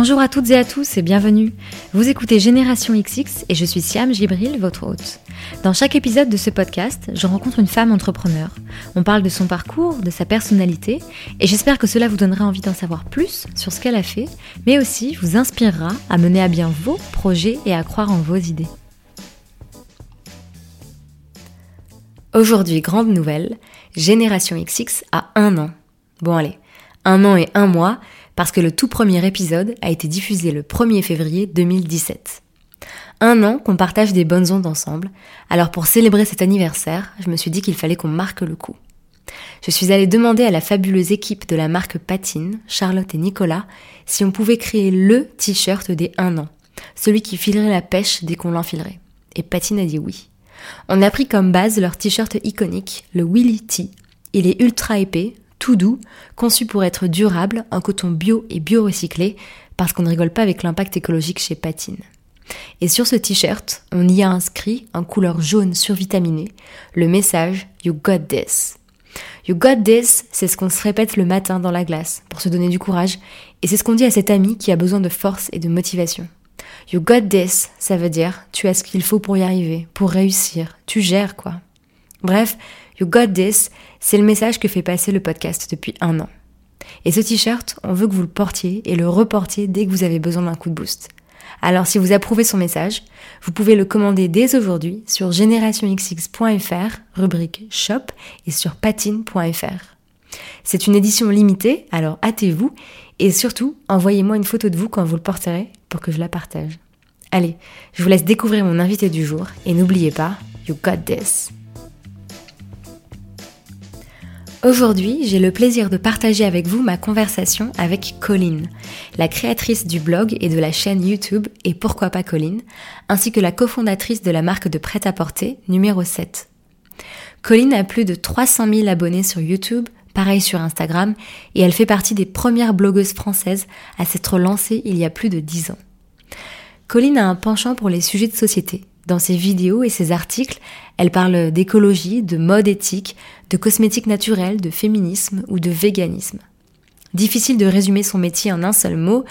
Bonjour à toutes et à tous et bienvenue. Vous écoutez Génération XX et je suis Siam Gibril, votre hôte. Dans chaque épisode de ce podcast, je rencontre une femme entrepreneur. On parle de son parcours, de sa personnalité et j'espère que cela vous donnera envie d'en savoir plus sur ce qu'elle a fait, mais aussi vous inspirera à mener à bien vos projets et à croire en vos idées. Aujourd'hui, grande nouvelle, Génération XX a un an. Bon allez, un an et un mois, parce que le tout premier épisode a été diffusé le 1er février 2017. Un an qu'on partage des bonnes ondes ensemble, alors pour célébrer cet anniversaire, je me suis dit qu'il fallait qu'on marque le coup. Je suis allée demander à la fabuleuse équipe de la marque Patine, Charlotte et Nicolas, si on pouvait créer LE t-shirt des 1 an, celui qui filerait la pêche dès qu'on l'enfilerait. Et Patine a dit oui. On a pris comme base leur t-shirt iconique, le Willy T. Il est ultra épais, tout doux, conçu pour être durable, en coton bio et bio-recyclé, parce qu'on ne rigole pas avec l'impact écologique chez Patine. Et sur ce t-shirt, on y a inscrit, en couleur jaune survitaminée, le message You got this. You got this, c'est ce qu'on se répète le matin dans la glace, pour se donner du courage, et c'est ce qu'on dit à cet ami qui a besoin de force et de motivation. You got this, ça veut dire tu as ce qu'il faut pour y arriver, pour réussir, tu gères quoi. Bref, You got this, c'est le message que fait passer le podcast depuis un an. Et ce t-shirt, on veut que vous le portiez et le reportiez dès que vous avez besoin d'un coup de boost. Alors si vous approuvez son message, vous pouvez le commander dès aujourd'hui sur generationxx.fr, rubrique shop, et sur patine.fr. C'est une édition limitée, alors hâtez-vous, et surtout, envoyez-moi une photo de vous quand vous le porterez pour que je la partage. Allez, je vous laisse découvrir mon invité du jour, et n'oubliez pas, you got this. Aujourd'hui, j'ai le plaisir de partager avec vous ma conversation avec Colline, la créatrice du blog et de la chaîne YouTube Et pourquoi pas Colline, ainsi que la cofondatrice de la marque de prêt-à-porter numéro 7. Colline a plus de 300 000 abonnés sur YouTube, pareil sur Instagram, et elle fait partie des premières blogueuses françaises à s'être lancée il y a plus de 10 ans. Colline a un penchant pour les sujets de société, dans ses vidéos et ses articles, elle parle d'écologie, de mode éthique, de cosmétique naturelle, de féminisme ou de véganisme. Difficile de résumer son métier en un seul mot,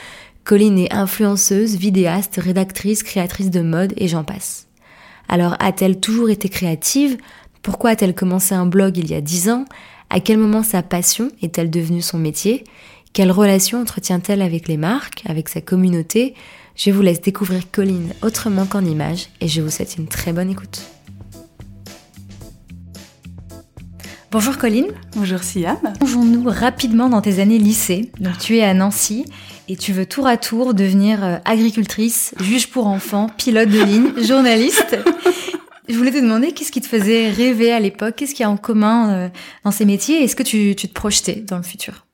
Colline est influenceuse, vidéaste, rédactrice, créatrice de mode et j'en passe. Alors a-t-elle toujours été créative? Pourquoi a-t-elle commencé un blog il y a dix ans? À quel moment sa passion est-elle devenue son métier? Quelle relation entretient-elle avec les marques, avec sa communauté? Je vous laisse découvrir Colline autrement qu'en images et je vous souhaite une très bonne écoute. Bonjour Colline. Bonjour Siam. Plongeons-nous rapidement dans tes années lycée. Donc tu es à Nancy et tu veux tour à tour devenir euh, agricultrice, juge pour enfants, pilote de ligne, journaliste. Je voulais te demander qu'est-ce qui te faisait rêver à l'époque, qu'est-ce qu'il y a en commun euh, dans ces métiers, est-ce que tu, tu te projetais dans le futur?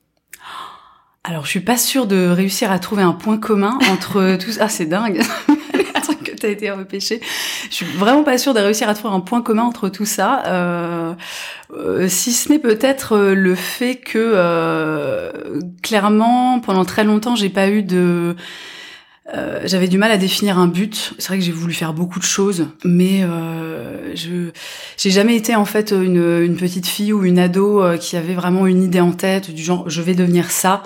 Alors, je suis pas sûre de réussir à trouver un point commun entre tous. Ah, c'est dingue, le truc que t'as été repêché. Je suis vraiment pas sûre de réussir à trouver un point commun entre tout ça, euh, euh, si ce n'est peut-être euh, le fait que euh, clairement, pendant très longtemps, j'ai pas eu de euh, j'avais du mal à définir un but. C'est vrai que j'ai voulu faire beaucoup de choses, mais euh, je j'ai jamais été en fait une, une, petite fille ou une ado euh, qui avait vraiment une idée en tête du genre je vais devenir ça.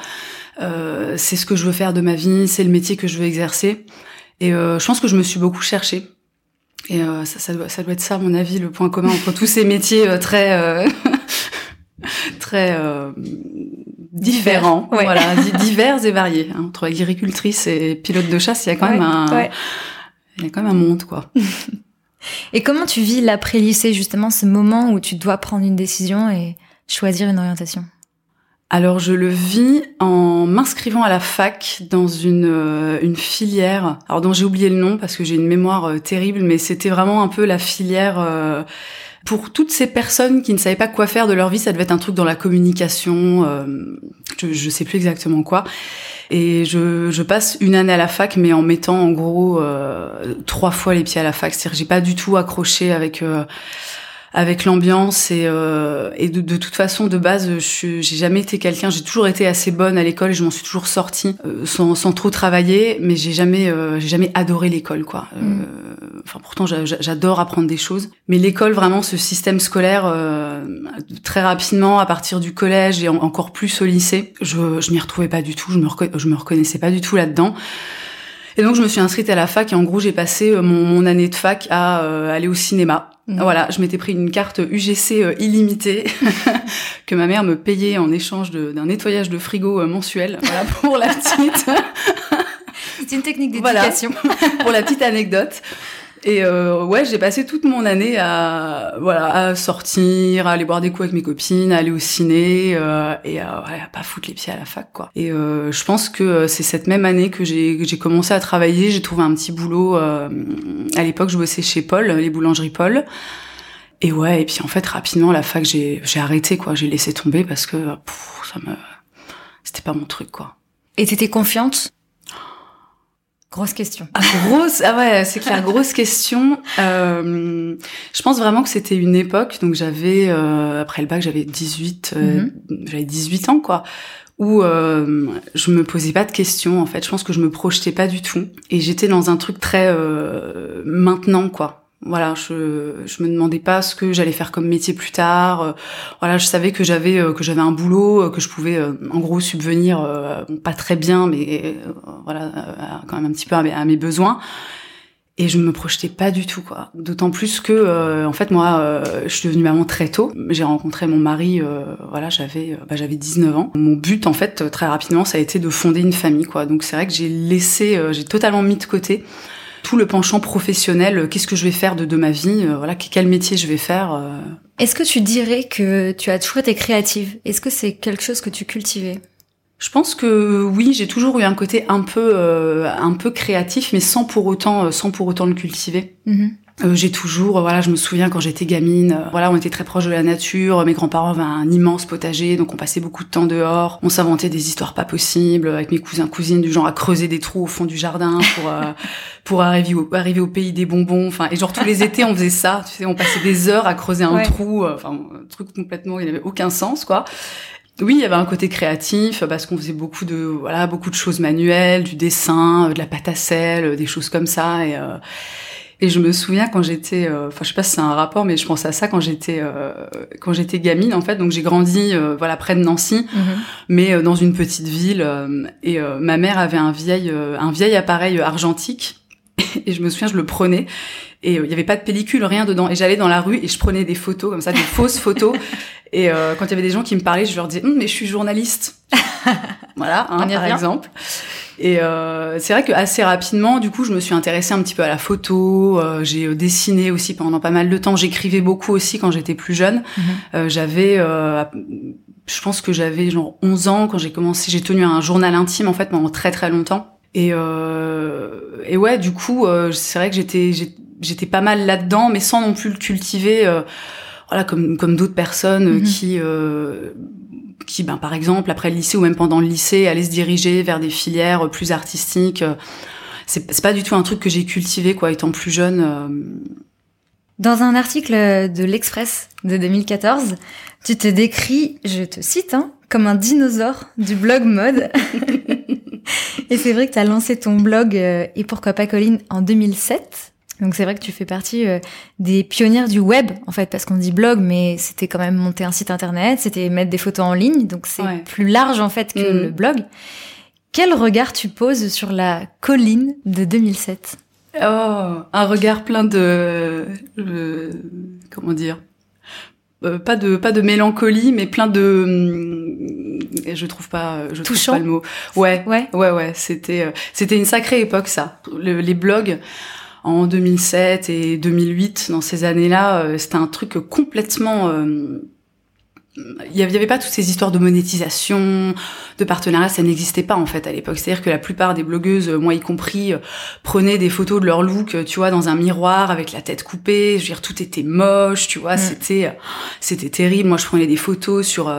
Euh, c'est ce que je veux faire de ma vie, c'est le métier que je veux exercer. Et euh, je pense que je me suis beaucoup cherchée. Et ça, ça, doit, ça doit être ça, à mon avis, le point commun entre tous ces métiers très très différents, voilà, divers et variés. Hein. Entre agricultrice et pilote de chasse, il y a quand même un, il y a quand même un monde, quoi. et comment tu vis l'après-lycée, justement, ce moment où tu dois prendre une décision et choisir une orientation? Alors je le vis en m'inscrivant à la fac dans une, euh, une filière, alors dont j'ai oublié le nom parce que j'ai une mémoire euh, terrible, mais c'était vraiment un peu la filière euh, pour toutes ces personnes qui ne savaient pas quoi faire de leur vie, ça devait être un truc dans la communication, euh, je, je sais plus exactement quoi. Et je, je, passe une année à la fac, mais en mettant en gros euh, trois fois les pieds à la fac. C'est-à-dire j'ai pas du tout accroché avec euh, avec l'ambiance et, euh, et de, de, toute façon de base j'ai jamais été quelqu'un j'ai toujours été assez bonne à l'école je m'en suis toujours sortie euh, sans, sans, trop travailler mais j'ai jamais euh, j'ai jamais adoré l'école quoi. Euh, mm. enfin pourtant j'adore apprendre des choses. Mais l'école vraiment ce système scolaire très rapidement à partir du collège et encore plus au lycée je je m'y retrouvais pas du tout je me je me reconnaissais pas du tout là dedans et donc je me suis inscrite à la fac et en gros j'ai passé mon, mon, année de fac à aller au cinéma Mm. Voilà, je m'étais pris une carte UGC euh, illimitée que ma mère me payait en échange d'un nettoyage de frigo euh, mensuel. Voilà pour la petite. C'est une technique d'éducation. pour la petite anecdote. Et euh, ouais, j'ai passé toute mon année à voilà à sortir, à aller boire des coups avec mes copines, à aller au ciné euh, et à, ouais, à pas foutre les pieds à la fac quoi. Et euh, je pense que c'est cette même année que j'ai j'ai commencé à travailler. J'ai trouvé un petit boulot. Euh, à l'époque, je bossais chez Paul, les boulangeries Paul. Et ouais, et puis en fait rapidement la fac j'ai j'ai arrêté quoi, j'ai laissé tomber parce que pff, ça me c'était pas mon truc quoi. Et t'étais confiante? Grosse question. Ah, grosse, ah ouais, c'est clair, grosse question. Euh, je pense vraiment que c'était une époque, donc j'avais, euh, après le bac, j'avais 18, euh, mhm. j'avais 18 ans, quoi, où euh, je me posais pas de questions, en fait. Je pense que je me projetais pas du tout. Et j'étais dans un truc très euh, maintenant, quoi. Voilà, je je me demandais pas ce que j'allais faire comme métier plus tard. Euh, voilà, je savais que j'avais euh, que j'avais un boulot, euh, que je pouvais en gros subvenir pas très bien, mais voilà quand même un petit peu à mes, besoins. Et je me projetais pas du tout quoi. D'autant plus que en fait moi je suis devenue maman très tôt. J'ai rencontré mon mari voilà, j'avais bah, j'avais 19 ans. Mon but en fait très rapidement ça a été de fonder une famille quoi. Donc c'est vrai que j'ai laissé j'ai totalement mis de côté tout le penchant professionnel, euh, qu'est-ce que je vais faire de, de ma vie, euh, voilà, quel métier je vais faire. Euh. Est-ce que tu dirais que tu as toujours été créative? Est-ce que c'est quelque chose que tu cultivais? Je pense que oui, j'ai toujours eu un côté un peu un peu créatif, mais sans pour autant sans pour autant le cultiver. Mm-hmm. Euh, j'ai toujours, voilà, je me souviens quand j'étais gamine, euh, voilà, on était très proche de la nature. Mes grands-parents avaient un immense potager, donc on passait beaucoup de temps dehors. On s'inventait des histoires pas possibles avec mes cousins cousines du genre à creuser des trous au fond du jardin pour euh, pour arriver au, arriver au pays des bonbons. Enfin, et genre tous les étés on faisait ça. Tu sais, on passait des heures à creuser un trou. Enfin, un truc complètement, il n'avait aucun sens, quoi. Oui, il y avait un côté créatif parce qu'on faisait beaucoup de voilà beaucoup de choses manuelles, du dessin, de la pâte à sel, des choses comme ça et et je me souviens quand j'étais, euh, enfin je sais pas si c'est un rapport, mais je pense à ça quand j'étais euh, quand j'étais gamine en fait. Donc j'ai grandi euh, voilà près de Nancy, mhm. mais dans une petite ville. et ma mère avait un vieil un vieil appareil argentique. Et je me souviens, je le prenais et il y avait pas de pellicule, rien dedans. Et j'allais dans la rue et je prenais des photos comme ça, des fausses photos. Et quand il y avait des gens qui me parlaient, je leur disais, hum, mais je suis journaliste. voilà, hein, par exemple. Et euh, c'est vrai que assez rapidement, du coup, je me suis intéressée un petit peu à la photo. Euh, j'ai euh, dessiné aussi pendant pas mal de temps. J'écrivais beaucoup aussi quand j'étais plus jeune. Mhm. Euh, j'avais, euh, je pense que j'avais genre 11 ans quand j'ai commencé. J'ai tenu un journal intime en fait pendant très très longtemps. Et, et ouais, du coup, c'est vrai que j'étais j'étais pas mal là-dedans, mais sans non plus le cultiver. Voilà, comme comme d'autres personnes mhm. qui qui, ben, par exemple, après le lycée ou même pendant le lycée, allait se diriger vers des filières plus artistiques. C'est pas du tout un truc que j'ai cultivé, quoi, étant plus jeune. Euh. Dans un article de l'Express de 2014, tu te décris, je te cite, hein, comme un dinosaure du blog mode. Et c'est vrai que tu as lancé ton blog euh, Et pourquoi pas Colline en 2007. Donc c'est vrai que tu fais partie euh, des pionnières du web en fait parce qu'on dit blog mais c'était quand même monter un site internet, c'était mettre des photos en ligne donc c'est plus large en fait que mm. le blog. Quel regard tu poses sur la colline de 2007 Oh, un regard plein de euh, comment dire? Euh, pas de pas de mélancolie mais plein de hum, je trouve pas je trouve pas le mot. Ouais. Ouais. Ouais ouais c'était c'était une sacrée époque ça. Les blogs en 2007 et 2008, dans ces années-là, euh, c'était un truc complètement, euh, il y avait pas toutes ces histoires de monétisation, de partenariat, ça n'existait pas en fait à l'époque. C'est-à-dire que la plupart des blogueuses, moi y compris, euh, prenaient des photos de leur look, euh, tu vois, dans un miroir avec la tête coupée. Je veux dire, tout était moche, tu vois, mm. c'était euh, c'était terrible. Moi, je prenais des photos sur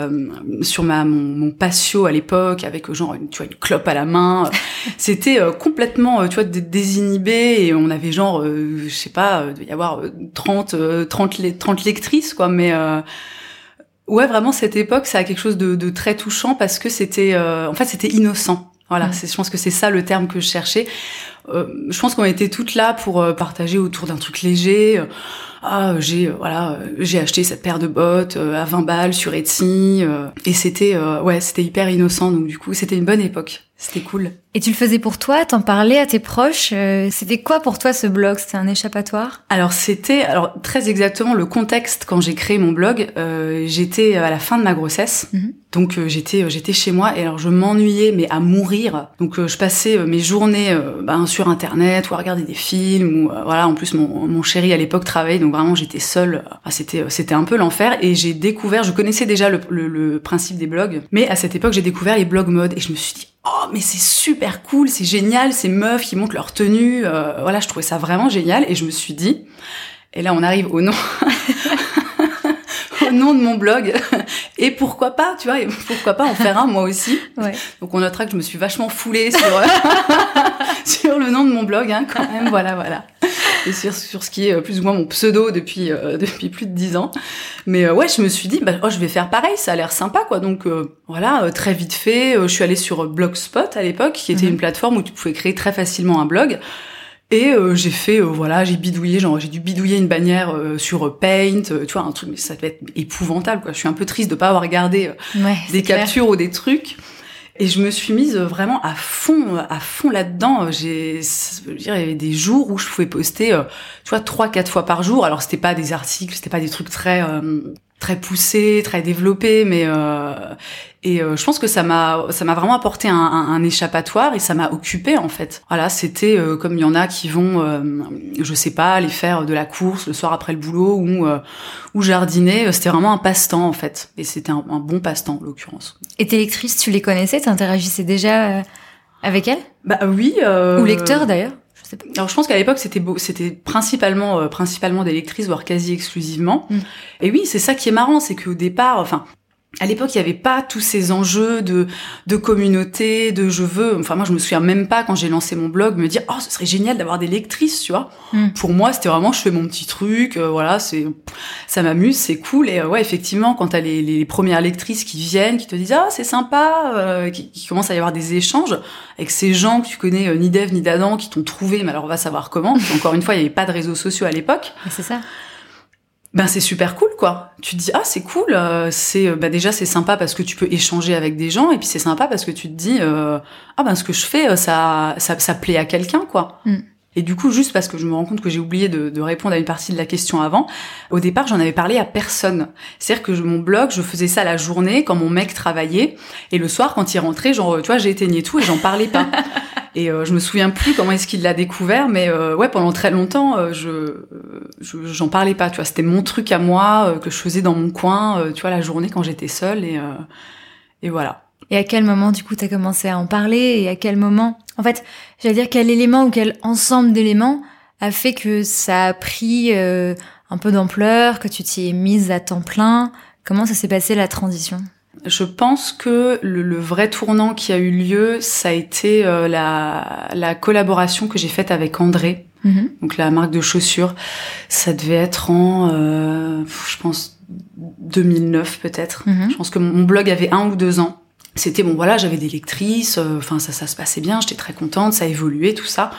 sur ma mon, mon patio à l'époque avec genre une, tu vois une clope à la main. c'était complètement, tu vois, désinhibé et on avait genre, je sais pas, il y avoir 30 30 30 lectrices quoi, mais Ouais, vraiment cette époque, ça a quelque chose de, de très touchant parce que c'était, euh, en fait, c'était innocent. Voilà, mm. je pense que c'est ça le terme que je cherchais. Euh, je pense qu'on était toutes là pour euh, partager autour d'un truc léger. Ah, j'ai voilà, j'ai acheté cette paire de bottes à 20 balles sur Etsy et c'était ouais, c'était hyper innocent donc du coup, c'était une bonne époque. C'était cool. Et tu le faisais pour toi, t'en parlais à tes proches. Euh, c'était quoi pour toi ce blog? C'était un échappatoire? Alors c'était, alors très exactement le contexte quand j'ai créé mon blog. Euh, j'étais à la fin de ma grossesse, mhm. donc euh, j'étais j'étais chez moi et alors je m'ennuyais mais à mourir. Donc je passais mes journées ben, sur internet ou à regarder des films ou voilà. En plus mon, mon chéri à l'époque travaillait donc vraiment j'étais seule. Ah, c'était c'était un peu l'enfer et j'ai découvert. Je connaissais déjà le, le, le principe des blogs, mais à cette époque j'ai découvert les blogs mode et je me suis dit oh mais c'est super cool, c'est génial, ces meufs qui montent leur tenue, euh, voilà, je trouvais ça vraiment génial et je me suis dit, et là on arrive au nom, au nom de mon blog, et pourquoi pas, tu vois, pourquoi pas en faire un moi aussi. Donc on notera que je me suis vachement foulée sur sur le nom de mon blog, hein, quand même, voilà, voilà et sur, sur ce qui est euh, plus ou moins mon pseudo depuis euh, depuis plus de dix ans. Mais euh, ouais, je me suis dit bah oh, je vais faire pareil, ça a l'air sympa quoi. Donc voilà, très vite fait, je suis allée sur Blogspot à l'époque, qui était mhm. une plateforme où tu pouvais créer très facilement un blog. Et j'ai fait, voilà, j'ai bidouillé, genre j'ai dû bidouiller une bannière sur Paint, tu vois, un truc, mais ça devait être épouvantable, quoi. Je suis un peu triste de pas avoir regardé des captures ou des trucs. Et je me suis mise vraiment à fond, à fond là-dedans. J'ai, il y avait des jours où je pouvais poster, euh, tu vois, trois, quatre fois par jour. Alors c'était pas des articles, c'était pas des trucs très, euh, très poussé, très développé, mais euh, et euh, je pense que ça m'a ça m'a vraiment apporté un, un, échappatoire et ça m'a occupé en fait. Voilà, c'était euh, comme il y en a qui vont, euh, je sais pas, aller faire de la course le soir après le boulot ou ou jardiner. C'était vraiment un passe-temps en fait, et c'était un, un, bon passe-temps en l'occurrence. Et tes lectrices, tu les connaissais, t'interagissais déjà avec elles? Bah oui. Ou lecteurs d'ailleurs? Alors je pense qu'à l'époque c'était c'était principalement euh, principalement des lectrices voire quasi exclusivement. Mm. Et oui, c'est ça qui est marrant, c'est qu'au départ, enfin à l'époque, il n'y avait pas tous ces enjeux de, de communauté, de je veux. Enfin, moi, je me souviens même pas quand j'ai lancé mon blog me dire oh, ce serait génial d'avoir des lectrices, tu vois. Mm. Pour moi, c'était vraiment je fais mon petit truc, euh, voilà, c'est ça m'amuse, c'est cool. Et euh, ouais, effectivement, quand t'as les, les premières lectrices qui viennent, qui te disent ah c'est sympa, euh, qui, qui commencent à y avoir des échanges avec ces gens que tu connais ni d'Ève ni d'Adam, qui t'ont trouvé, mais alors on va savoir comment. encore une fois, il n'y avait pas de réseaux sociaux à l'époque. C'est ça ben c'est super cool quoi. Tu te dis ah c'est cool, euh, c'est euh, bah, déjà c'est sympa parce que tu peux échanger avec des gens et puis c'est sympa parce que tu te dis euh, ah ben ce que je fais ça ça, ça plaît à quelqu'un quoi. Mm. Et du coup, juste parce que je me rends compte que j'ai oublié de, de, répondre à une partie de la question avant, au départ, j'en avais parlé à personne. C'est-à-dire que mon blog, je faisais ça la journée quand mon mec travaillait, et le soir, quand il rentrait, genre, tu vois, j'éteignais tout et j'en parlais pas. et euh, je me souviens plus comment est-ce qu'il l'a découvert, mais euh, ouais, pendant très longtemps, euh, je j'en parlais pas. Tu vois, c'était mon truc à moi que je faisais dans mon coin, tu vois, la journée quand j'étais seule, et et voilà. Et à quel moment, du coup, tu as commencé à en parler Et à quel moment En fait, j'allais dire quel élément ou quel ensemble d'éléments a fait que ça a pris euh, un peu d'ampleur, que tu t'y es mise à temps plein? Comment ça s'est passé la transition? Je pense que le, vrai tournant qui a eu lieu, ça a été euh, la, la, collaboration que j'ai faite avec André, mm-hmm. donc la marque de chaussures. Ça devait être en, euh, je pense, 2009 peut-être. Mm-hmm. Je pense que mon blog avait un ou deux ans c'était bon voilà j'avais des lectrices euh, enfin ça ça se passait bien j'étais très contente ça évoluait tout ça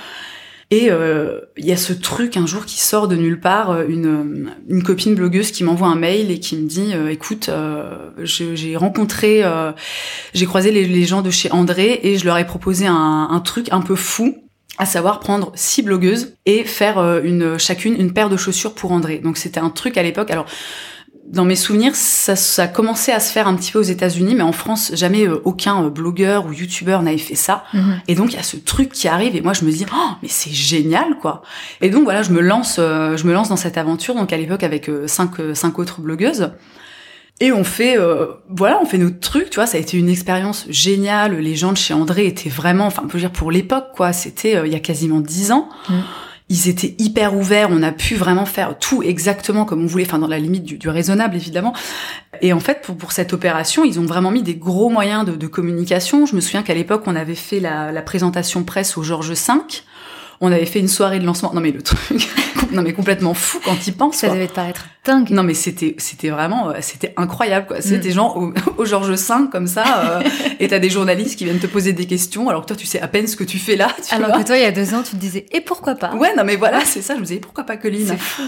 et euh, il y a ce truc un jour qui sort de nulle part euh, une une copine blogueuse qui m'envoie un mail et qui me dit écoute j'ai rencontré j'ai croisé les, gens de chez André et je leur ai proposé un, un truc un peu fou à savoir prendre six blogueuses et faire une chacune une paire de chaussures pour André. Donc c'était un truc à l'époque. Alors dans mes souvenirs, ça, ça commençait à se faire un petit peu aux États-Unis, mais en France, jamais euh, aucun euh, blogueur ou youtubeur n'avait fait ça. Mhm. Et donc il y a ce truc qui arrive, et moi je me dis, oh, mais c'est génial, quoi. Et donc voilà, je me lance, euh, je me lance dans cette aventure. Donc à l'époque avec cinq, cinq autres blogueuses. Et on fait, voilà, on fait notre truc, tu vois. Ça a été une expérience géniale. Les gens de chez André étaient vraiment, enfin, on peut dire pour l'époque, quoi. C'était il y a quasiment dix ans. Mm. Ils étaient hyper ouverts. On a pu vraiment faire tout exactement comme on voulait, enfin dans la limite du, raisonnable évidemment. Et en fait, pour, pour, cette opération, ils ont vraiment mis des gros moyens de, de communication. Je me souviens qu'à l'époque, on avait fait la, la présentation presse au Georges V. On avait fait une soirée de lancement. Non mais le truc, non mais complètement fou quand il pense. Ça quoi. devait te paraître dingue. Non mais c'était c'était vraiment euh, c'était incroyable quoi. C'était mm. genre au, au Georges V comme ça euh, et t'as des journalistes qui viennent te poser des questions alors que toi tu sais à peine ce que tu fais là. Tu alors vois que toi il y a deux ans tu te disais et pourquoi pas? Ouais non mais voilà c'est ça je me disais pourquoi pas Colline? C'est fou.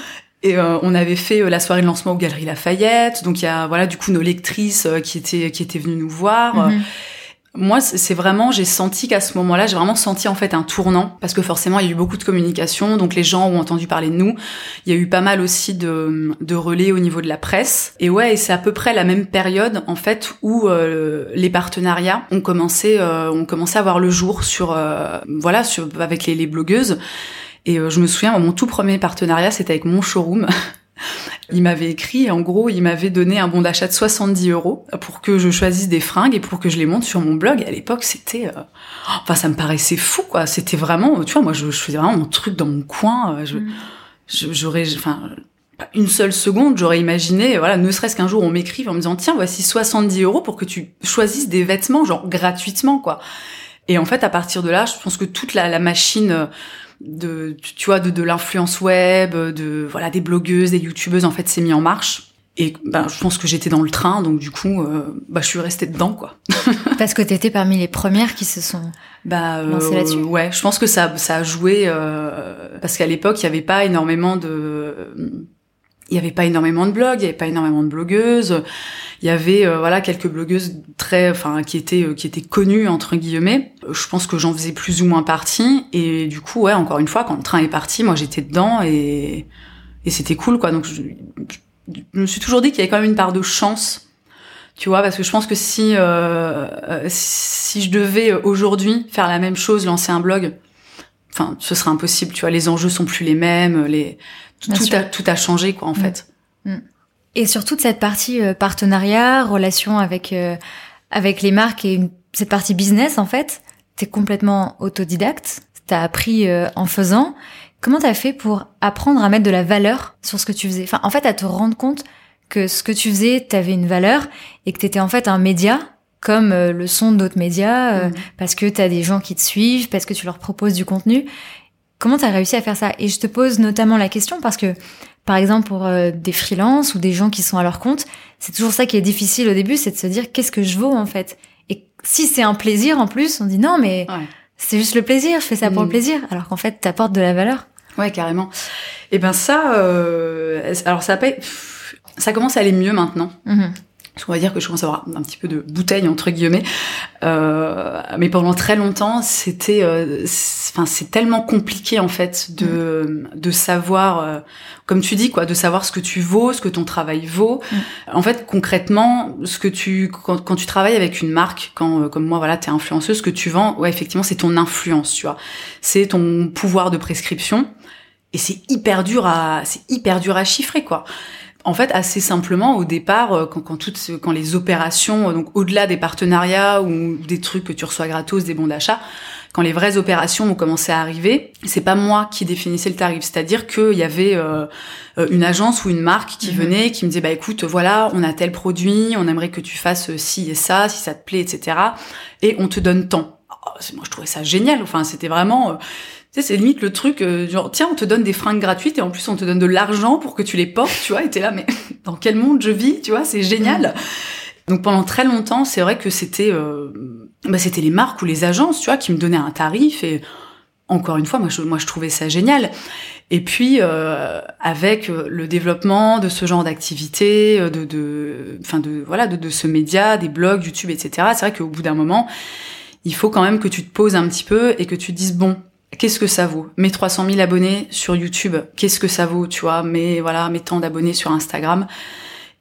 Et euh, on avait fait euh, la soirée de lancement aux Galeries Lafayette donc il y a voilà du coup nos lectrices euh, qui étaient qui étaient venues nous voir. Mhm. Moi, c'est vraiment, j'ai senti qu'à ce moment-là, j'ai vraiment senti en fait un tournant parce que forcément, il y a eu beaucoup de communication, donc les gens ont entendu parler de nous. Il y a eu pas mal aussi de, de relais au niveau de la presse. Et ouais, et c'est à peu près la même période en fait où euh, les partenariats ont commencé, euh, ont commencé à voir le jour sur, euh, voilà, sur, avec les, les blogueuses. Et euh, je me souviens, mon tout premier partenariat, c'était avec mon showroom. Il m'avait écrit, en gros, il m'avait donné un bon d'achat de 70 euros pour que je choisisse des fringues et pour que je les monte sur mon blog. Et à l'époque, c'était, euh... enfin, ça me paraissait fou, quoi. C'était vraiment, tu vois, moi, je, je, faisais vraiment mon truc dans mon coin. Je, Mm. je- j'aurais, enfin, pas une seule seconde, j'aurais imaginé, voilà, ne serait-ce qu'un jour on m'écrive en me disant, tiens, voici 70 euros pour que tu choisisses des vêtements, genre gratuitement, quoi. Et en fait, à partir de là, je pense que toute la, la machine euh, de, tu vois, de, de l'influence web, de, voilà, des blogueuses, des youtubeuses, en fait, s'est mis en marche. Et ben, je pense que j'étais dans le train, donc du coup, euh, bah, je suis restée dedans, quoi. Parce que t'étais parmi les premières qui se sont. Bah euh, Lancée là-dessus. ouais, je pense que ça ça a joué euh, parce qu'à l'époque il y avait pas énormément de il y avait pas énormément de blogs, il y avait pas énormément de blogueuses. Il y avait euh, voilà quelques blogueuses très enfin qui étaient euh, qui étaient connues entre guillemets. Je pense que j'en faisais plus ou moins partie et du coup ouais, encore une fois quand le train est parti, moi j'étais dedans et et c'était cool quoi. Donc je, me suis toujours dit qu'il y avait quand même une part de chance tu vois, parce que je pense que si euh, si je devais aujourd'hui faire la même chose, lancer un blog, enfin, ce serait impossible. Tu vois, les enjeux sont plus les mêmes, les tout a tout a changé quoi en Mm. fait. Et sur toute cette partie euh, partenariat, relation avec euh, avec les marques et une- cette partie business en fait, t'es complètement autodidacte. T'as appris euh, en faisant. Comment t'as fait pour apprendre à mettre de la valeur sur ce que tu faisais? Enfin, en fait, à te rendre compte que ce que tu faisais, t'avais une valeur et que t'étais en fait un média comme euh, le sont d'autres médias euh, Mm. parce que t'as des gens qui te suivent, parce que tu leur proposes du contenu. Comment t'as réussi à faire ça? Et je te pose notamment la question parce que, par exemple, pour euh, des freelances ou des gens qui sont à leur compte, c'est toujours ça qui est difficile au début, c'est de se dire qu'est-ce que je vaux en fait? Et si c'est un plaisir en plus, on dit non mais Ouais. c'est juste le plaisir, je fais ça pour Mm. le plaisir, alors qu'en fait t'apportes de la valeur. Ouais, carrément. Et ben ça, euh, alors ça pff, ça commence à aller mieux maintenant. Mhm. Parce qu'on va dire que je commence à avoir un petit peu de bouteille entre guillemets. Euh, mais pendant très longtemps, c'était, euh, c'est- enfin, c'est tellement compliqué en fait de de savoir, euh, comme tu dis quoi, de savoir ce que tu vaux, ce que ton travail vaut. Mm. En fait, concrètement, ce que tu quand, quand tu travailles avec une marque, quand euh, comme moi voilà, t'es influenceuse, ce que tu vends, ouais, effectivement, c'est ton influence, tu vois, c'est ton pouvoir de prescription. Et c'est hyper dur à, c'est hyper dur à chiffrer quoi. En fait, assez simplement, au départ, euh, quand, quand toutes, quand les opérations, euh, donc au-delà des partenariats ou des trucs que tu reçois gratos, des bons d'achat, quand les vraies opérations ont commencé à arriver, c'est pas moi qui définissais le tarif. C'est-à-dire qu'il y avait euh, une agence ou une marque qui Mhm. venait, qui me disait, bah écoute, voilà, on a tel produit, on aimerait que tu fasses ci et ça, si ça te plaît, etc. Et on te donne tant. Oh, moi, je trouvais ça génial. Enfin, c'était vraiment. euh, tu sais, c'est limite le truc, euh, genre, tiens, on te donne des fringues gratuites et en plus on te donne de l'argent pour que tu les portes, tu vois, et t'es là, mais dans quel monde je vis, tu vois, c'est génial. Donc pendant très longtemps, c'est vrai que c'était, euh, bah, c'était les marques ou les agences, tu vois, qui me donnaient un tarif et encore une fois, moi je, moi je trouvais ça génial. Et puis euh, avec euh, le développement de ce genre d'activité, euh, de, de, enfin de, voilà, de, de ce média, des blogs, YouTube, etc. C'est vrai qu'au bout d'un moment, il faut quand même que tu te poses un petit peu et que tu te dises bon, qu'est-ce que ça vaut? Mes 300 000 abonnés sur YouTube, qu'est-ce que ça vaut Tu vois, mes voilà, mes tant d'abonnés sur Instagram.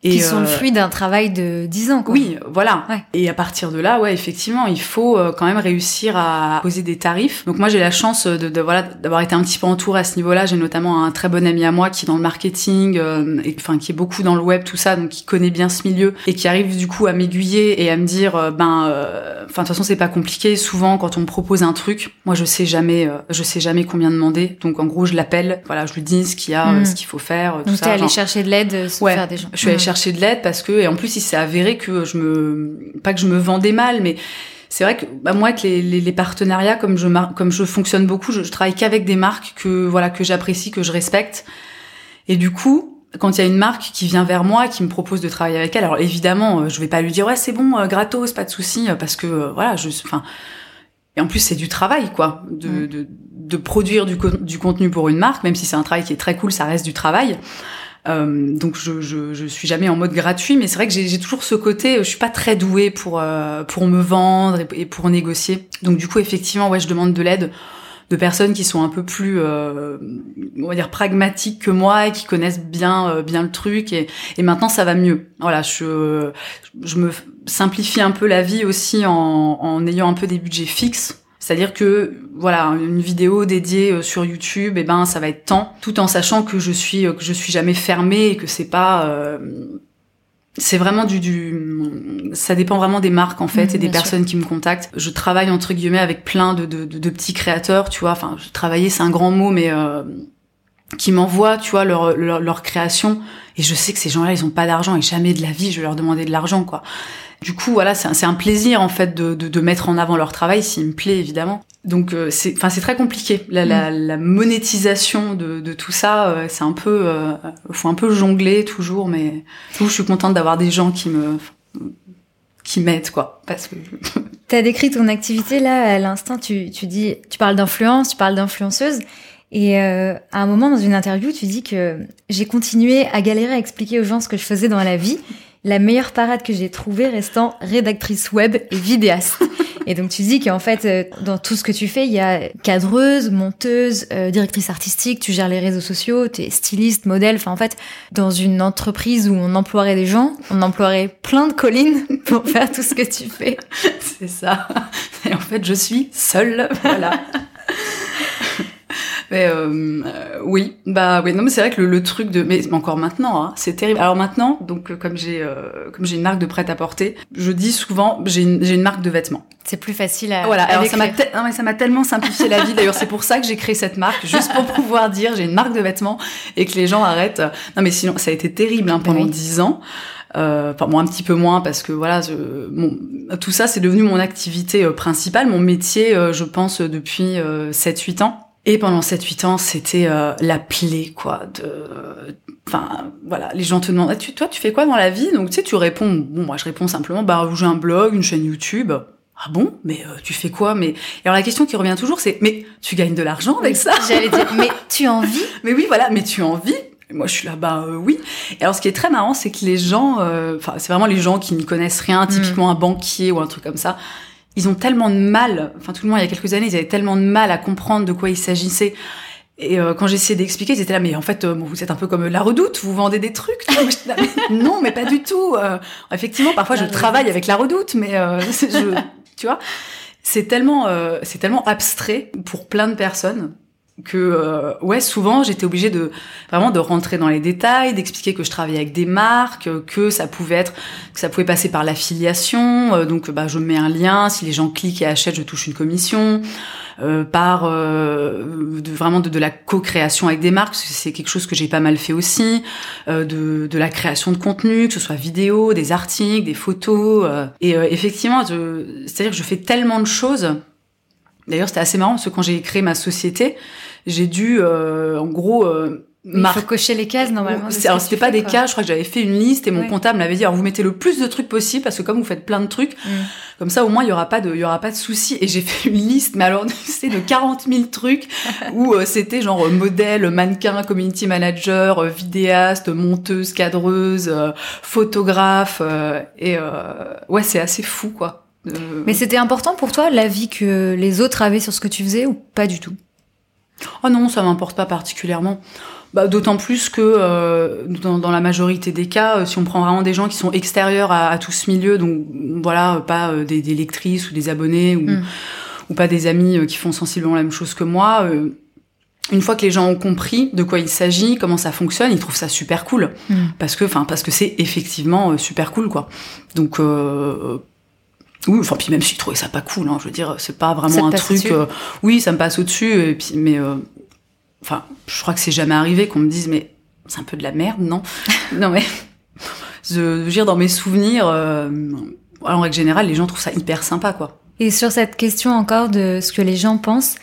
Et qui sont le fruit d'un travail de 10 ans. Quoi. Oui, voilà. Et à partir de là, ouais, effectivement, il faut quand même réussir à poser des tarifs. Donc moi, j'ai la chance de, de voilà d'avoir été un petit peu entourée à ce niveau-là. J'ai notamment un très bon ami à moi qui est dans le marketing, et, enfin qui est beaucoup dans le web, tout ça, donc qui connaît bien ce milieu et qui arrive du coup à m'aiguiller et à me dire, ben, enfin de toute façon, c'est pas compliqué. Souvent, quand on me propose un truc, moi, je sais jamais, je sais jamais combien demander. Donc en gros, je l'appelle, voilà, je lui dis ce qu'il y a, hmm. ce qu'il faut faire. Tout donc t'es allé chercher de l'aide, ouais, faire des gens. Je suis allée. Chercher de l'aide parce que, et en plus, il s'est avéré que je me, pas que je me vendais mal, mais c'est vrai que bah, moi, avec les, les, les, partenariats, comme je comme je fonctionne beaucoup, je, je travaille qu'avec des marques que voilà que j'apprécie, que je respecte. Et du coup, quand il y a une marque qui vient vers moi, qui me propose de travailler avec elle, alors évidemment, euh, je vais pas lui dire ouais c'est bon, euh, gratos, pas de souci, euh, parce que voilà, je, enfin, et en plus c'est du travail quoi, de, mm. de, de produire du, du contenu pour une marque, même si c'est un travail qui est très cool, ça reste du travail. Euh, donc je, je, je, suis jamais en mode gratuit, mais c'est vrai que j'ai toujours ce côté, je suis pas très douée pour euh, pour me vendre et, pour négocier. Donc du coup effectivement ouais je demande de l'aide de personnes qui sont un peu plus euh, on va dire pragmatiques que moi et qui connaissent bien euh, bien le truc et, et maintenant ça va mieux. Voilà je je me simplifie un peu la vie aussi en, en ayant un peu des budgets fixes c'est-à-dire que voilà, une vidéo dédiée euh, sur YouTube, et eh ben ça va être temps, tout en sachant que je suis euh, que je suis jamais fermée et que c'est pas euh, c'est vraiment du, du ça dépend vraiment des marques en fait mmh, et des personnes qui me contactent. Je travaille entre guillemets avec plein de, de, de, petits créateurs, tu vois. Enfin, travailler c'est un grand mot, mais qui m'envoient, tu vois, leur, leur, leur création. Et je sais que ces gens-là, ils ont pas d'argent et jamais de la vie je vais leur demander de l'argent, quoi. Du coup, voilà, c'est un, un, plaisir en fait de, de, de, mettre en avant leur travail s'il me plaît évidemment. Donc euh, c'est, enfin c'est très compliqué. La, la, mm. la monétisation de, de, tout ça, euh, c'est un peu, euh, faut un peu jongler toujours, mais je suis contente d'avoir des gens qui me qui m'aident quoi, parce que. T'as décrit ton activité là à l'instant. Tu, tu dis, tu parles d'influence, tu parles d'influenceuse. Et euh, à un moment dans une interview, tu dis que j'ai continué à galérer à expliquer aux gens ce que je faisais dans la vie la meilleure parade que j'ai trouvée restant rédactrice web et vidéaste. Et donc tu dis qu'en fait, euh, dans tout ce que tu fais, il y a cadreuse, monteuse, euh, directrice artistique, tu gères les réseaux sociaux, tu es styliste, modèle. Enfin en fait, dans une entreprise où on emploierait des gens, on emploierait plein de collines pour faire tout ce que tu fais. C'est ça. Et en fait, je suis seule. Voilà. Mais euh, euh, oui, bah oui, non mais c'est vrai que le, truc de, mais encore maintenant, hein, c'est terrible. Alors maintenant, donc euh, comme j'ai euh, comme j'ai une marque de prêt à porter, je dis souvent j'ai une, j'ai une marque de vêtements. C'est plus facile à. Voilà. alors ça m'a ça m'a tellement simplifié la vie. D'ailleurs, c'est pour ça que j'ai créé cette marque, juste pour pouvoir dire j'ai une marque de vêtements et que les gens arrêtent. Non mais sinon, ça a été terrible hein, pendant dix ans. Euh, enfin moi un petit peu moins parce que voilà je, tout ça c'est devenu mon activité principale mon métier je pense depuis 7-8 ans et pendant 7-8 ans, c'était euh, la plaie, quoi. De, enfin, voilà, les gens te demandent, ah, tu, toi, tu fais quoi dans la vie? Donc, tu sais, tu réponds. Bon, moi, je réponds simplement, bah, j'ai un blog, une chaîne YouTube. Ah bon? Mais euh, tu fais quoi? Mais alors la question qui revient toujours, c'est, mais tu gagnes de l'argent avec ça? J'allais dire, mais tu en vis? Mais oui, voilà, mais tu en vis et moi, je suis là, bah euh, oui. Et alors, ce qui est très marrant, c'est que les gens, enfin, c'est vraiment les gens qui n'y connaissent rien, typiquement mm. un banquier ou un truc comme ça, ils ont tellement de mal, enfin tout le monde il y a quelques années, ils avaient tellement de mal à comprendre de quoi il s'agissait. Et euh, quand j'essayais d'expliquer, ils étaient là, mais en fait, euh, vous êtes un peu comme la redoute, vous vendez des trucs. non, mais pas du tout. Euh, effectivement, parfois je travaille avec la redoute, mais je, tu vois, c'est tellement, c'est tellement abstrait pour plein de personnes que euh, ouais souvent j'étais obligée de vraiment de rentrer dans les détails d'expliquer que je travaillais avec des marques que ça pouvait être que ça pouvait passer par l'affiliation euh, donc bah je mets un lien si les gens cliquent et achètent je touche une commission euh, par de, vraiment de, de la co-création avec des marques c'est quelque chose que j'ai pas mal fait aussi de, de la création de contenu que ce soit vidéo des articles des photos et effectivement c'est-à-dire que je fais tellement de choses. D'ailleurs, c'était assez marrant parce que quand j'ai créé ma société, j'ai dû, euh, en gros, euh, il faut cocher les cases normalement. Alors c'était pas des cas, je crois que j'avais fait une liste et mon comptable m'avait dit alors vous mettez le plus de trucs possible parce que comme vous faites plein de trucs, mm. comme ça au moins il y aura pas de il y aura pas de soucis et j'ai fait une liste mais alors c'est de 40 000 trucs où euh, c'était genre euh, modèle, mannequin, community manager, euh, vidéaste, monteuse, cadreuse, photographe et ouais c'est assez fou quoi. Mais c'était important pour toi l'avis que les autres avaient sur ce que tu faisais ou pas du tout? Oh non, ça m'importe pas particulièrement. Bah, D'autant plus que euh, dans, dans, la majorité des cas, euh, si on prend vraiment des gens qui sont extérieurs à, à tout ce milieu, donc voilà, pas euh, des, des, lectrices ou des abonnés ou, mm. ou pas des amis qui font sensiblement la même chose que moi, une fois que les gens ont compris de quoi il s'agit, comment ça fonctionne, ils trouvent ça super cool mm. parce que, enfin, parce que c'est effectivement super cool, quoi. Donc oui, enfin puis même si je trouvais ça pas cool, hein, je veux dire, c'est pas vraiment un truc. oui, ça me passe au-dessus, et puis mais enfin, je crois que c'est jamais arrivé qu'on me dise, mais c'est un peu de la merde, non? Non, mais je veux dire, dans mes souvenirs, euh, en règle générale, les gens trouvent ça hyper sympa, quoi. Et sur cette question encore de ce que les gens pensent,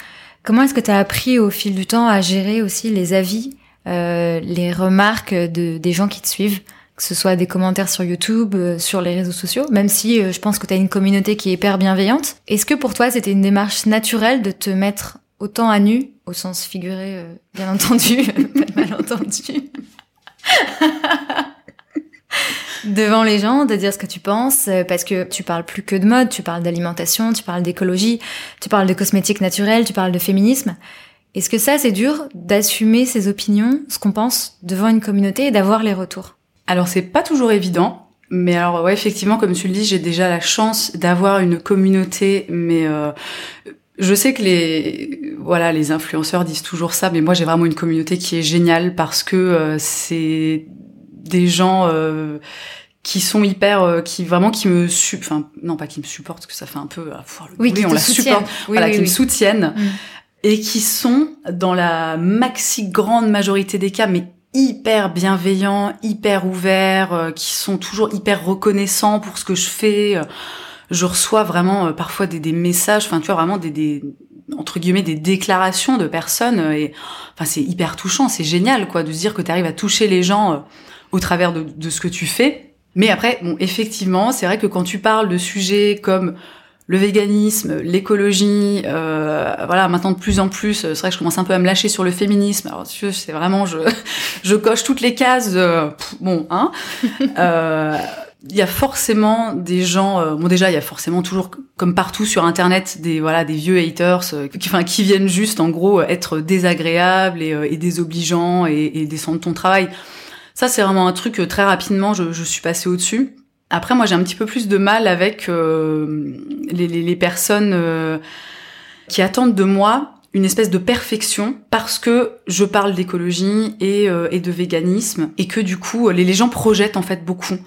comment est-ce que tu as appris au fil du temps à gérer aussi les avis, euh, les remarques de, des gens qui te suivent? Que ce soit des commentaires sur YouTube, euh, sur les réseaux sociaux, même si euh, je pense que tu as une communauté qui est hyper bienveillante. Est-ce que pour toi, c'était une démarche naturelle de te mettre autant à nu, au sens figuré, euh, bien entendu, pas mal entendu, devant les gens, de dire ce que tu penses, parce que tu parles plus que de mode, tu parles d'alimentation, tu parles d'écologie, tu parles de cosmétiques naturels, tu parles de féminisme. Est-ce que ça, c'est dur d'assumer ses opinions, ce qu'on pense, devant une communauté et d'avoir les retours? Alors, c'est pas toujours évident. Mais alors ouais effectivement comme tu le dis j'ai déjà la chance d'avoir une communauté mais euh, je sais que les voilà les influenceurs disent toujours ça, mais moi j'ai vraiment une communauté qui est géniale parce que euh, c'est des gens euh, qui sont hyper, euh, qui vraiment qui me, enfin non pas qui me supportent, parce que ça fait un peu à le oui, on la supporte, voilà, qui me soutiennent mm. et qui sont dans la maxi grande majorité des cas, mais hyper bienveillants, hyper ouverts, qui sont toujours hyper reconnaissants pour ce que je fais je reçois vraiment euh, parfois des, messages, enfin tu vois vraiment des, entre guillemets des déclarations de personnes euh, et enfin c'est hyper touchant, c'est génial quoi de se dire que tu arrives à toucher les gens euh, au travers de, de, ce que tu fais. Mais après bon effectivement c'est vrai que quand tu parles de sujets comme le véganisme, l'écologie, euh, voilà, maintenant de plus en plus, c'est vrai que je commence un peu à me lâcher sur le féminisme. Alors, c'est vraiment, je, je coche toutes les cases. bon, hein. Euh, il y a forcément des gens euh, bon déjà il y a forcément toujours comme partout sur internet des voilà des vieux haters euh, qui enfin qui viennent juste en gros être désagréables et, euh, et désobligeants et, et, descendre ton travail ça c'est vraiment un truc très rapidement je, je suis passée au dessus après moi j'ai un petit peu plus de mal avec les, les, personnes qui attendent de moi une espèce de perfection parce que je parle d'écologie et, et de véganisme et que du coup les, gens projettent en fait beaucoup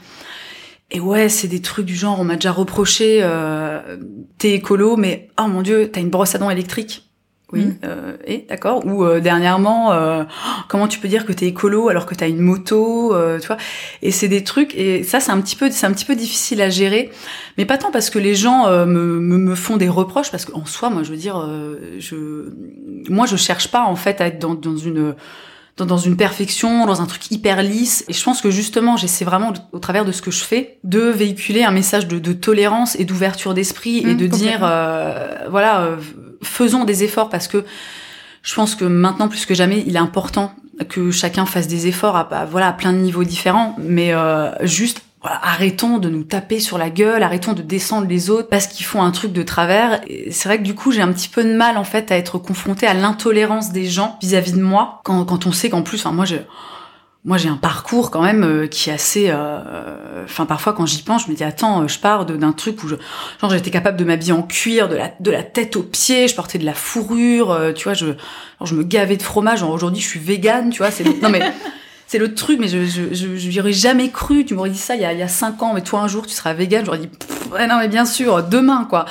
et ouais, c'est des trucs du genre, on m'a déjà reproché, euh, t'es écolo, mais oh mon dieu, t'as une brosse à dents électrique. Oui, mm. euh, et d'accord. Ou euh, dernièrement, euh, comment tu peux dire que t'es écolo alors que t'as une moto, euh, tu vois Et c'est des trucs, et ça c'est un petit peu, c'est un petit peu difficile à gérer, mais pas tant parce que les gens me, me, me, font des reproches, parce qu'en soi, moi je veux dire, je, moi je cherche pas en fait à être dans, dans une dans, une perfection, dans un truc hyper lisse. Et je pense que justement, j'essaie vraiment, au travers de ce que je fais, de véhiculer un message de, de tolérance et d'ouverture d'esprit et mmh, de dire, euh, voilà, euh, faisons des efforts parce que je pense que maintenant plus que jamais, il est important que chacun fasse des efforts à, voilà à plein de niveaux différents, mais euh, juste arrêtons de nous taper sur la gueule, arrêtons de descendre les autres parce qu'ils font un truc de travers. C'est vrai que du coup, j'ai un petit peu de mal en fait à être confrontée à l'intolérance des gens vis-à-vis de moi quand, quand on sait qu'en plus, enfin moi j'ai moi j'ai un parcours quand même euh, qui est assez euh, enfin parfois quand j'y pense je me dis attends je pars d'un truc où je genre j'étais capable de m'habiller en cuir de la de la tête aux pieds je portais de la fourrure euh, tu vois je genre, je me gavais de fromage aujourd'hui je suis végane tu vois c'est non mais c'est le truc, mais je, je, je, jamais cru. Tu m'aurais dit ça il y, a, il y a cinq ans, mais toi un jour tu seras vegan. J'aurais dit, ouais, non mais bien sûr, demain quoi.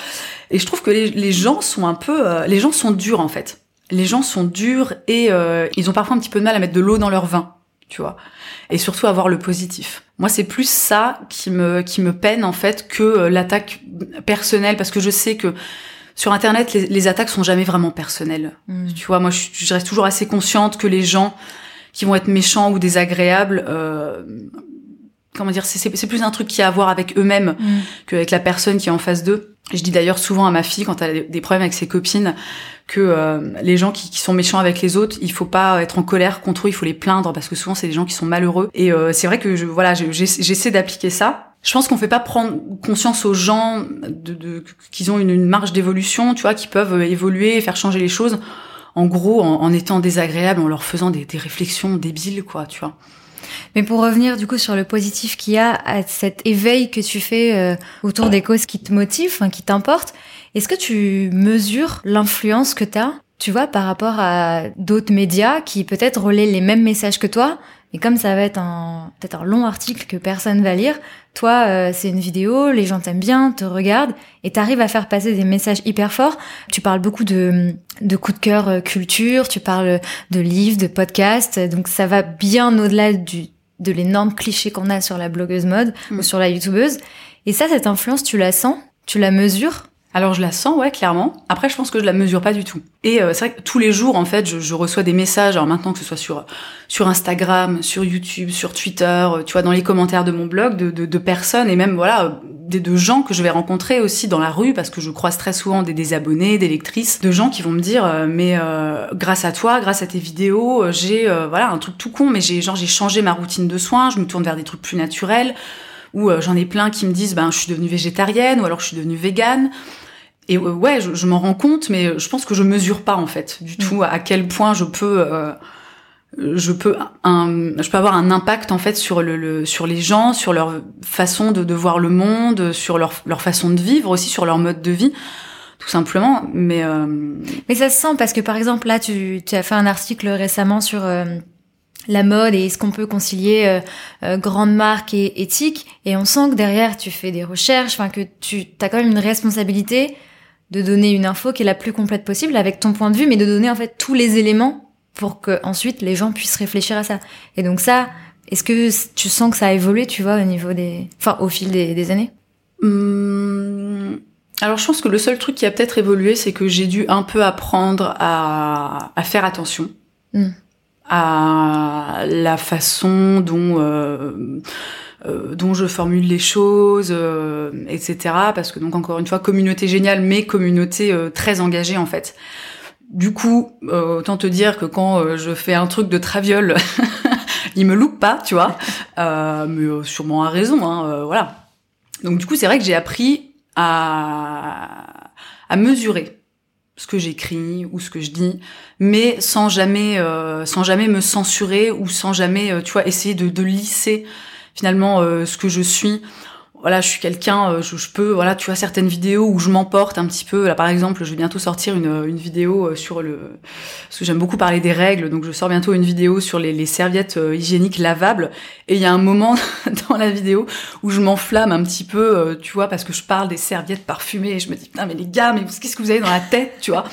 Et je trouve que les, les gens sont un peu, euh, les gens sont durs en fait. Les gens sont durs et euh, ils ont parfois un petit peu de mal à mettre de l'eau dans leur vin, tu vois. Et surtout avoir le positif. Moi, c'est plus ça qui me qui me peine en fait que euh, l'attaque personnelle, parce que je sais que sur Internet, les, les attaques sont jamais vraiment personnelles. Mm. Tu vois, moi, je, je, reste toujours assez consciente que les gens qui vont être méchants ou désagréables. Euh, comment dire, c'est plus un truc qui a à voir avec eux-mêmes mm. qu'avec la personne qui est en face d'eux. Je dis d'ailleurs souvent à ma fille quand elle a des problèmes avec ses copines que euh, les gens qui, qui, sont méchants avec les autres, il faut pas être en colère contre eux, il faut les plaindre parce que souvent c'est des gens qui sont malheureux. Et euh, c'est vrai que je, voilà, j'essaie d'appliquer ça. Je pense qu'on fait pas prendre conscience aux gens de, de qu'ils ont une, une marge d'évolution, tu vois, qui peuvent évoluer, faire changer les choses en gros, en, étant désagréable, en leur faisant des, réflexions débiles, quoi, tu vois. Mais pour revenir du coup sur le positif qu'il y a à cet éveil que tu fais euh, autour des causes qui te motivent, qui t'importent, est-ce que tu mesures l'influence que tu as, tu vois, par rapport à d'autres médias qui peut-être relaient les mêmes messages que toi, mais comme ça va être un peut-être un long article que personne va lire, toi euh, c'est une vidéo, les gens t'aiment bien, te regardent et t'arrives à faire passer des messages hyper forts. Tu parles beaucoup de de coups de cœur euh, culture, tu parles de livres, de podcasts, donc ça va bien au-delà du de l'énorme cliché qu'on a sur la blogueuse mode ou mm. sur la youtubeuse. Et ça, cette influence, tu la sens? Tu la mesures? Alors je la sens, ouais, clairement. Après, je pense que je la mesure pas du tout. Et euh, c'est vrai que tous les jours, en fait, je, reçois des messages. Alors maintenant, que ce soit sur sur Instagram, sur YouTube, sur Twitter, euh, tu vois, dans les commentaires de mon blog, de, de, de personnes et même voilà, des de gens que je vais rencontrer aussi dans la rue parce que je croise très souvent des, des abonnés, des lectrices, de gens qui vont me dire, euh, mais grâce à toi, grâce à tes vidéos, j'ai voilà un truc tout con, mais j'ai genre j'ai changé ma routine de soins, je me tourne vers des trucs plus naturels ou j'en ai plein qui me disent ben je suis devenue végétarienne ou alors je suis devenue végane et euh, ouais, je, m'en rends compte, mais je pense que je mesure pas en fait du mm. tout à quel point je peux, euh, je peux, un, je peux avoir un impact en fait sur le, sur les gens, sur leur façon de, de voir le monde, sur leur, leur façon de vivre aussi, sur leur mode de vie tout simplement. Mais euh... mais ça se sent parce que par exemple là, tu, tu as fait un article récemment sur euh, la mode et est-ce qu'on peut concilier euh, grande marque et éthique et on sent que derrière tu fais des recherches, enfin que tu as quand même une responsabilité de donner une info qui est la plus complète possible avec ton point de vue, mais de donner en fait tous les éléments pour que ensuite les gens puissent réfléchir à ça. Et donc ça, est-ce que tu sens que ça a évolué, tu vois, au niveau des, enfin, au fil des, années? Hum, Alors je pense que le seul truc qui a peut-être évolué, c'est que j'ai dû un peu apprendre à, à faire attention. Hum. À la façon dont euh, euh, dont je formule les choses, euh, etc. Parce que donc encore une fois, communauté géniale, mais communauté très engagée en fait. Du coup, autant te dire que quand je fais un truc de traviole, il me loupe pas, tu vois. mais sûrement à raison, hein, voilà. Donc du coup, c'est vrai que j'ai appris à mesurer ce que j'écris ou ce que je dis, mais sans jamais, sans jamais me censurer ou sans jamais, tu vois, essayer de, de lisser finalement euh, ce que je suis voilà, je suis quelqu'un, euh, je, peux, voilà, tu vois certaines vidéos où je m'emporte un petit peu. Là, par exemple, je vais bientôt sortir une, une vidéo euh, sur le, parce que j'aime beaucoup parler des règles, donc je sors bientôt une vidéo sur les, les serviettes hygiéniques lavables. Et il y a un moment dans la vidéo où je m'enflamme un petit peu, tu vois, parce que je parle des serviettes parfumées. Et je me dis, putain, mais les gars, mais qu'est-ce que vous avez dans la tête, tu vois?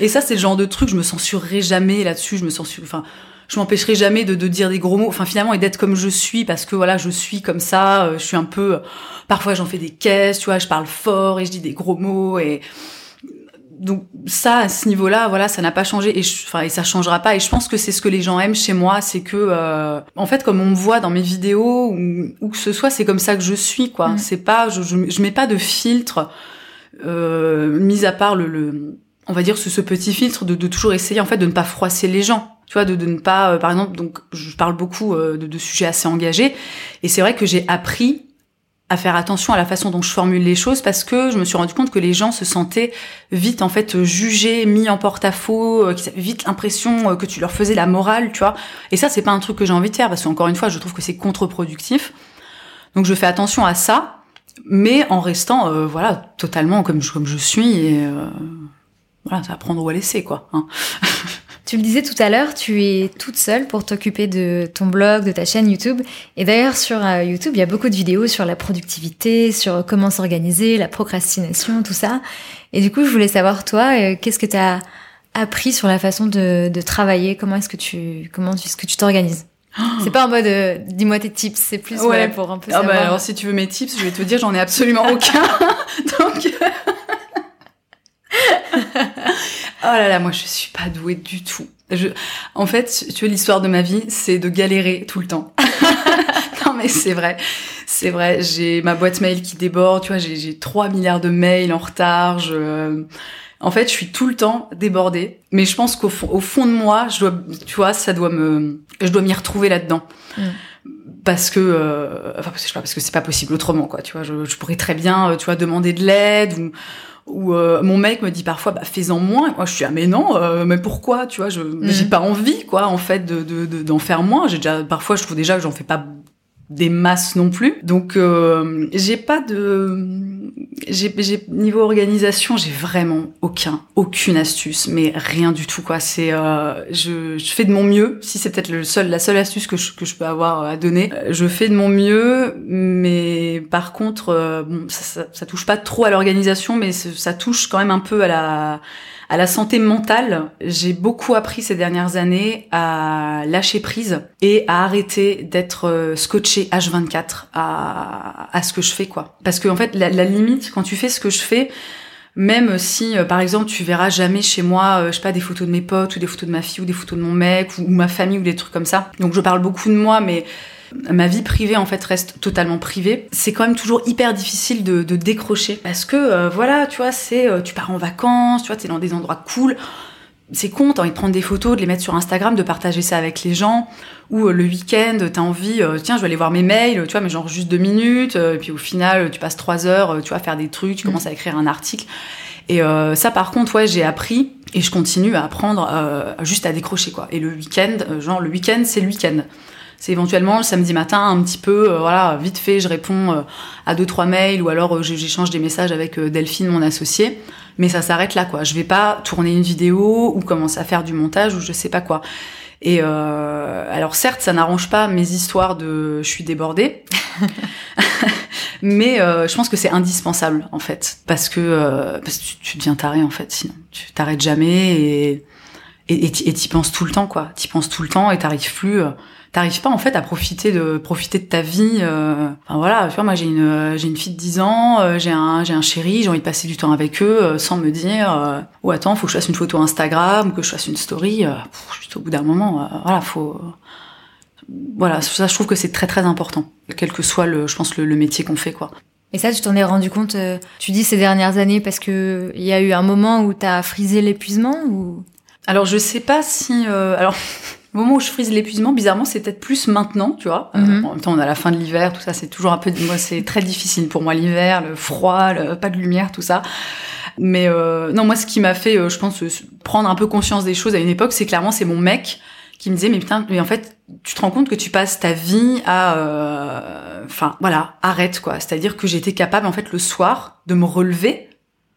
Et ça, c'est le genre de truc, je me censurerai jamais là-dessus. Je me censure, enfin je m'empêcherai jamais de, de, dire des gros mots, enfin finalement et d'être comme je suis parce que voilà je suis comme ça, euh, je suis un peu, parfois j'en fais des caisses, tu vois, je parle fort et je dis des gros mots et donc ça à ce niveau-là, voilà, ça n'a pas changé et enfin et ça changera pas et je pense que c'est ce que les gens aiment chez moi, c'est que euh, en fait comme on me voit dans mes vidéos ou, ou que ce soit, c'est comme ça que je suis quoi. Mm. C'est pas, je, je, je, mets pas de filtre euh, mis à part le, le on va dire ce, ce petit filtre de, de toujours essayer en fait de ne pas froisser les gens tu vois, de, de ne pas, euh, par exemple, donc je parle beaucoup euh, de, de, sujets assez engagés, et c'est vrai que j'ai appris à faire attention à la façon dont je formule les choses parce que je me suis rendu compte que les gens se sentaient vite en fait jugés, mis en porte-à-faux, euh, qu'ils avaient vite l'impression que tu leur faisais la morale, tu vois. Et ça, c'est pas un truc que j'ai envie de faire parce qu'encore une fois, je trouve que c'est contre-productif. Donc je fais attention à ça, mais en restant, voilà, totalement comme je, comme je suis et voilà, ça va prendre ou à laisser quoi. Hein. Tu le disais tout à l'heure, tu es toute seule pour t'occuper de ton blog, de ta chaîne YouTube. Et d'ailleurs, sur euh, YouTube, il y a beaucoup de vidéos sur la productivité, sur comment s'organiser, la procrastination, tout ça. Et du coup, je voulais savoir, toi, euh, qu'est-ce que tu as appris sur la façon de, de travailler? Comment est-ce que tu comment est-ce que tu t'organises? C'est pas en mode euh, dis-moi tes tips, c'est plus ouais. pour un peu ah bah alors si tu veux mes tips, je vais te dire j'en ai absolument aucun. Donc Oh là là, moi je suis pas douée du tout. Je... En fait, tu vois, l'histoire de ma vie, c'est de galérer tout le temps. non mais c'est vrai, c'est vrai. J'ai ma boîte mail qui déborde, tu vois, j'ai 3 milliards de mails en retard. Je... En fait, je suis tout le temps débordée. Mais je pense qu'au fond, au fond de moi, je dois, tu vois, ça doit me, je dois m'y retrouver là-dedans. Mm parce que euh, enfin je sais pas parce que c'est pas possible autrement quoi tu vois je, je pourrais très bien euh, tu vois demander de l'aide ou ou euh, mon mec me dit parfois bah fais-en moins. Moi je suis ah mais non euh, mais pourquoi tu vois je j'ai pas envie quoi en fait de d'en de, faire moins. J'ai déjà parfois je trouve déjà que j'en fais pas des masses non plus. Donc euh, j'ai pas de j'ai niveau organisation, j'ai vraiment aucun aucune astuce, mais rien du tout quoi. C'est euh, je, je fais de mon mieux. Si c'est peut-être le seul la seule astuce que je, que je peux avoir à donner, euh, je fais de mon mieux, mais par contre euh, bon ça, ça, ça touche pas trop à l'organisation, mais ça touche quand même un peu à la à la santé mentale, j'ai beaucoup appris ces dernières années à lâcher prise et à arrêter d'être euh, scotché H24 à, à ce que je fais, quoi. Parce que en fait, la, limite, quand tu fais ce que je fais, même si, euh, par exemple, tu verras jamais chez moi, euh, je sais pas, des photos de mes potes ou des photos de ma fille ou des photos de mon mec ou, ou ma famille ou des trucs comme ça. Donc je parle beaucoup de moi, mais ma vie privée en fait reste totalement privée. C'est quand même toujours hyper difficile de, de décrocher parce que euh, voilà, tu vois, c'est euh, tu pars en vacances, tu vois, t'es dans des endroits cool. C'est con, t'as envie de prendre des photos, de les mettre sur Instagram, de partager ça avec les gens. Ou euh, le week-end, t'as envie, tiens, je vais aller voir mes mails, tu vois, mais genre juste deux minutes. et puis au final, tu passes trois heures, tu vas faire des trucs, tu commences à écrire un article. Et ça, par contre, ouais, j'ai appris et je continue à apprendre juste à décrocher quoi. Et le week-end, genre le week-end, c'est le week-end c'est éventuellement le samedi matin un petit peu euh, voilà vite fait je réponds euh, à deux trois mails ou alors euh, j'échange des messages avec Delphine mon associé mais ça s'arrête là quoi. Je vais pas tourner une vidéo ou commencer à faire du montage ou je sais pas quoi. Et alors certes ça n'arrange pas mes histoires de je suis débordée mais je pense que c'est indispensable en fait. Parce que parce que tu, tu deviens taré en fait sinon. Tu t'arrêtes jamais et et t'y penses tout le temps quoi t'y penses tout le temps et t'arrives plus t'arrives pas en fait à profiter de profiter de ta vie. Euh... Enfin voilà, tu vois, moi j'ai une j'ai une fille de 10 ans, euh, j'ai un j'ai un chéri, j'ai envie de passer du temps avec eux euh, sans me dire euh, oh attends, faut que je fasse une photo Instagram que je fasse une story. Pff, juste au bout d'un moment, voilà, faut voilà, ça je trouve que c'est très très important, quel que soit le je pense le, le métier qu'on fait quoi. Et ça, tu t'en es rendu compte, tu dis ces dernières années, parce que il y a eu un moment où t'as frisé l'épuisement ou? Alors je sais pas si, alors Au moment où je frise l'épuisement, bizarrement, c'est peut-être plus maintenant, tu vois. Mm -hmm. euh, en même temps, on a la fin de l'hiver, tout ça, c'est toujours un peu. Moi, c'est très difficile pour moi l'hiver, le froid, le... pas de lumière, tout ça. Mais euh, non, moi, ce qui m'a fait, euh, je pense, prendre un peu conscience des choses à une époque, c'est clairement, c'est mon mec qui me disait, mais putain, mais en fait, tu te rends compte que tu passes ta vie à, euh, enfin, voilà, arrête quoi. C'est-à-dire que j'étais capable, en fait, le soir, de me relever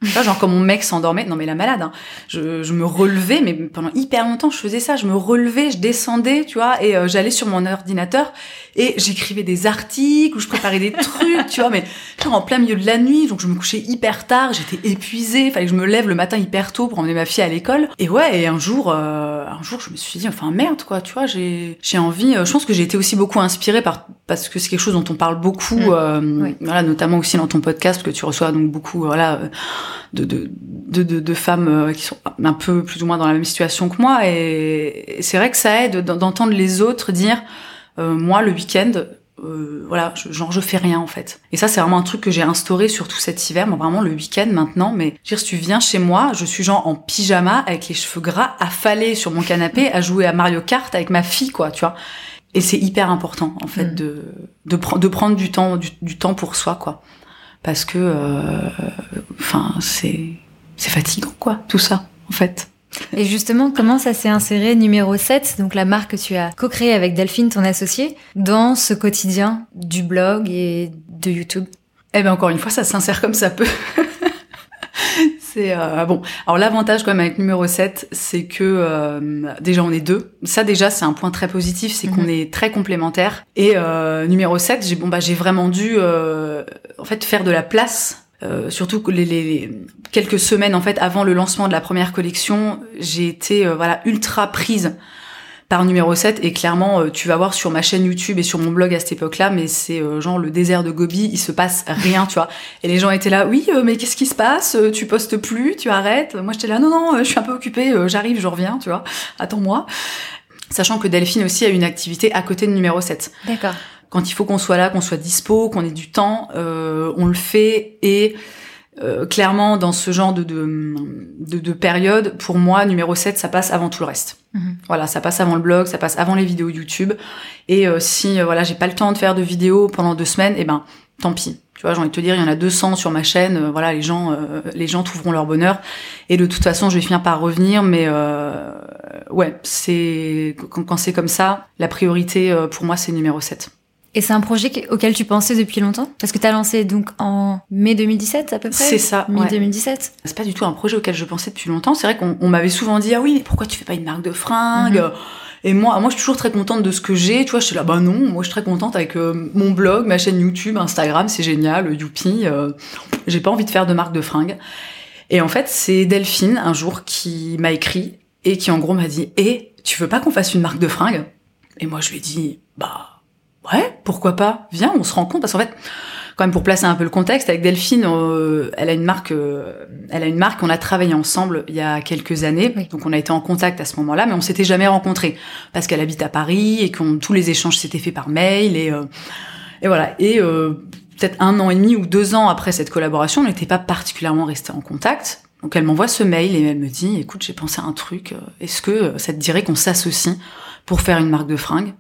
Genre quand mon mec s'endormait, non mais la malade, hein. je, je, me relevais, mais pendant hyper longtemps je faisais ça, je me relevais, je descendais, tu vois, et euh, j'allais sur mon ordinateur et j'écrivais des articles ou je préparais des trucs, tu vois, mais genre en plein milieu de la nuit, donc je me couchais hyper tard, j'étais épuisée, fallait que je me lève le matin hyper tôt pour emmener ma fille à l'école. Et ouais, et un jour, euh, un jour je me suis dit, enfin merde quoi, tu vois, j'ai j'ai envie, euh, je pense que j'ai été aussi beaucoup inspirée par parce que c'est quelque chose dont on parle beaucoup, mmh. euh, oui. voilà, notamment aussi dans ton podcast, parce que tu reçois donc beaucoup, voilà de, de, de, de, de femmes euh, qui sont un peu plus ou moins dans la même situation que moi. Et, et c'est vrai que ça aide d'entendre les autres dire, euh, moi, le week-end, euh, voilà, je, genre je fais rien en fait. Et ça, c'est vraiment un truc que j'ai instauré surtout cet hiver, moi vraiment le week-end maintenant. Mais dire, si tu viens chez moi, je suis genre en pyjama avec les cheveux gras, affalés sur mon canapé, à jouer à Mario Kart avec ma fille, quoi, tu vois. Et c'est hyper important en fait mmh. de de, pre de prendre du temps du, du temps pour soi, quoi parce que, euh, enfin, c'est c'est fatigant, quoi, tout ça, en fait. Et justement, comment ça s'est inséré numéro 7, donc la marque que tu as co-créée avec Delphine, ton associé, dans ce quotidien du blog et de YouTube? Eh bien, encore une fois, ça s'insère comme ça peut. C'est euh, bon. Alors l'avantage quand même avec numéro 7, c'est que euh, déjà on est deux. Ça déjà c'est un point très positif, c'est mm -hmm. qu'on est très complémentaires. Et euh, numéro 7, j'ai bon bah j'ai vraiment dû euh, en fait faire de la place euh, surtout que les, les, quelques semaines en fait avant le lancement de la première collection, j'ai été euh, voilà ultra prise par numéro 7 et clairement euh, tu vas voir sur ma chaîne YouTube et sur mon blog à cette époque-là mais c'est euh, genre le désert de Gobi, il se passe rien, tu vois. Et les gens étaient là "Oui, euh, mais qu'est-ce qui se passe Tu postes plus, tu arrêtes?" Moi j'étais là "Non non, je suis un peu occupée, j'arrive, je reviens, tu vois. Attends-moi." Sachant que Delphine aussi a une activité à côté de numéro 7. D'accord. Quand il faut qu'on soit là, qu'on soit dispo, qu'on ait du temps, euh, on le fait et euh, clairement, dans ce genre de, de, de, période, pour moi, numéro 7, ça passe avant tout le reste. Mhm. Voilà, ça passe avant le blog, ça passe avant les vidéos YouTube. Et euh, si euh, voilà, j'ai pas le temps de faire de vidéos pendant deux semaines, eh ben, tant pis. Tu vois, j'ai envie de te dire, il y en a 200 sur ma chaîne. voilà, les gens, les gens trouveront leur bonheur. Et de toute façon, je vais finir par revenir. Mais ouais, c'est quand, quand c'est comme ça, la priorité pour moi, c'est numéro 7. Et c'est un projet auquel tu pensais depuis longtemps? Parce que tu as lancé donc en mai 2017 à peu près? C'est ça. Mai 2017 C'est pas du tout un projet auquel je pensais depuis longtemps. C'est vrai qu'on m'avait souvent dit Ah oui, pourquoi tu fais pas une marque de fringues? Mhm. Et moi, moi, je suis toujours très contente de ce que j'ai. Tu vois, je suis là, bah non, moi, je suis très contente avec euh, mon blog, ma chaîne YouTube, Instagram, c'est génial, youpi. Euh, j'ai pas envie de faire de marque de fringues. Et en fait, c'est Delphine, un jour, qui m'a écrit et qui, en gros, m'a dit Eh, tu veux pas qu'on fasse une marque de fringues? Et moi, je lui ai dit Bah, ouais, pourquoi pas Viens, on se rend compte parce qu'en fait, quand même pour placer un peu le contexte, avec Delphine, euh, elle a une marque, euh, elle a une marque. On a travaillé ensemble il y a quelques années, donc on a été en contact à ce moment-là, mais on s'était jamais rencontrés parce qu'elle habite à Paris et que tous les échanges s'étaient faits par mail et euh, et voilà. Et peut-être un an et demi ou deux ans après cette collaboration, on n'était pas particulièrement restés en contact. Donc elle m'envoie ce mail et elle me dit, écoute, j'ai pensé à un truc. Est-ce que ça te dirait qu'on s'associe pour faire une marque de fringues?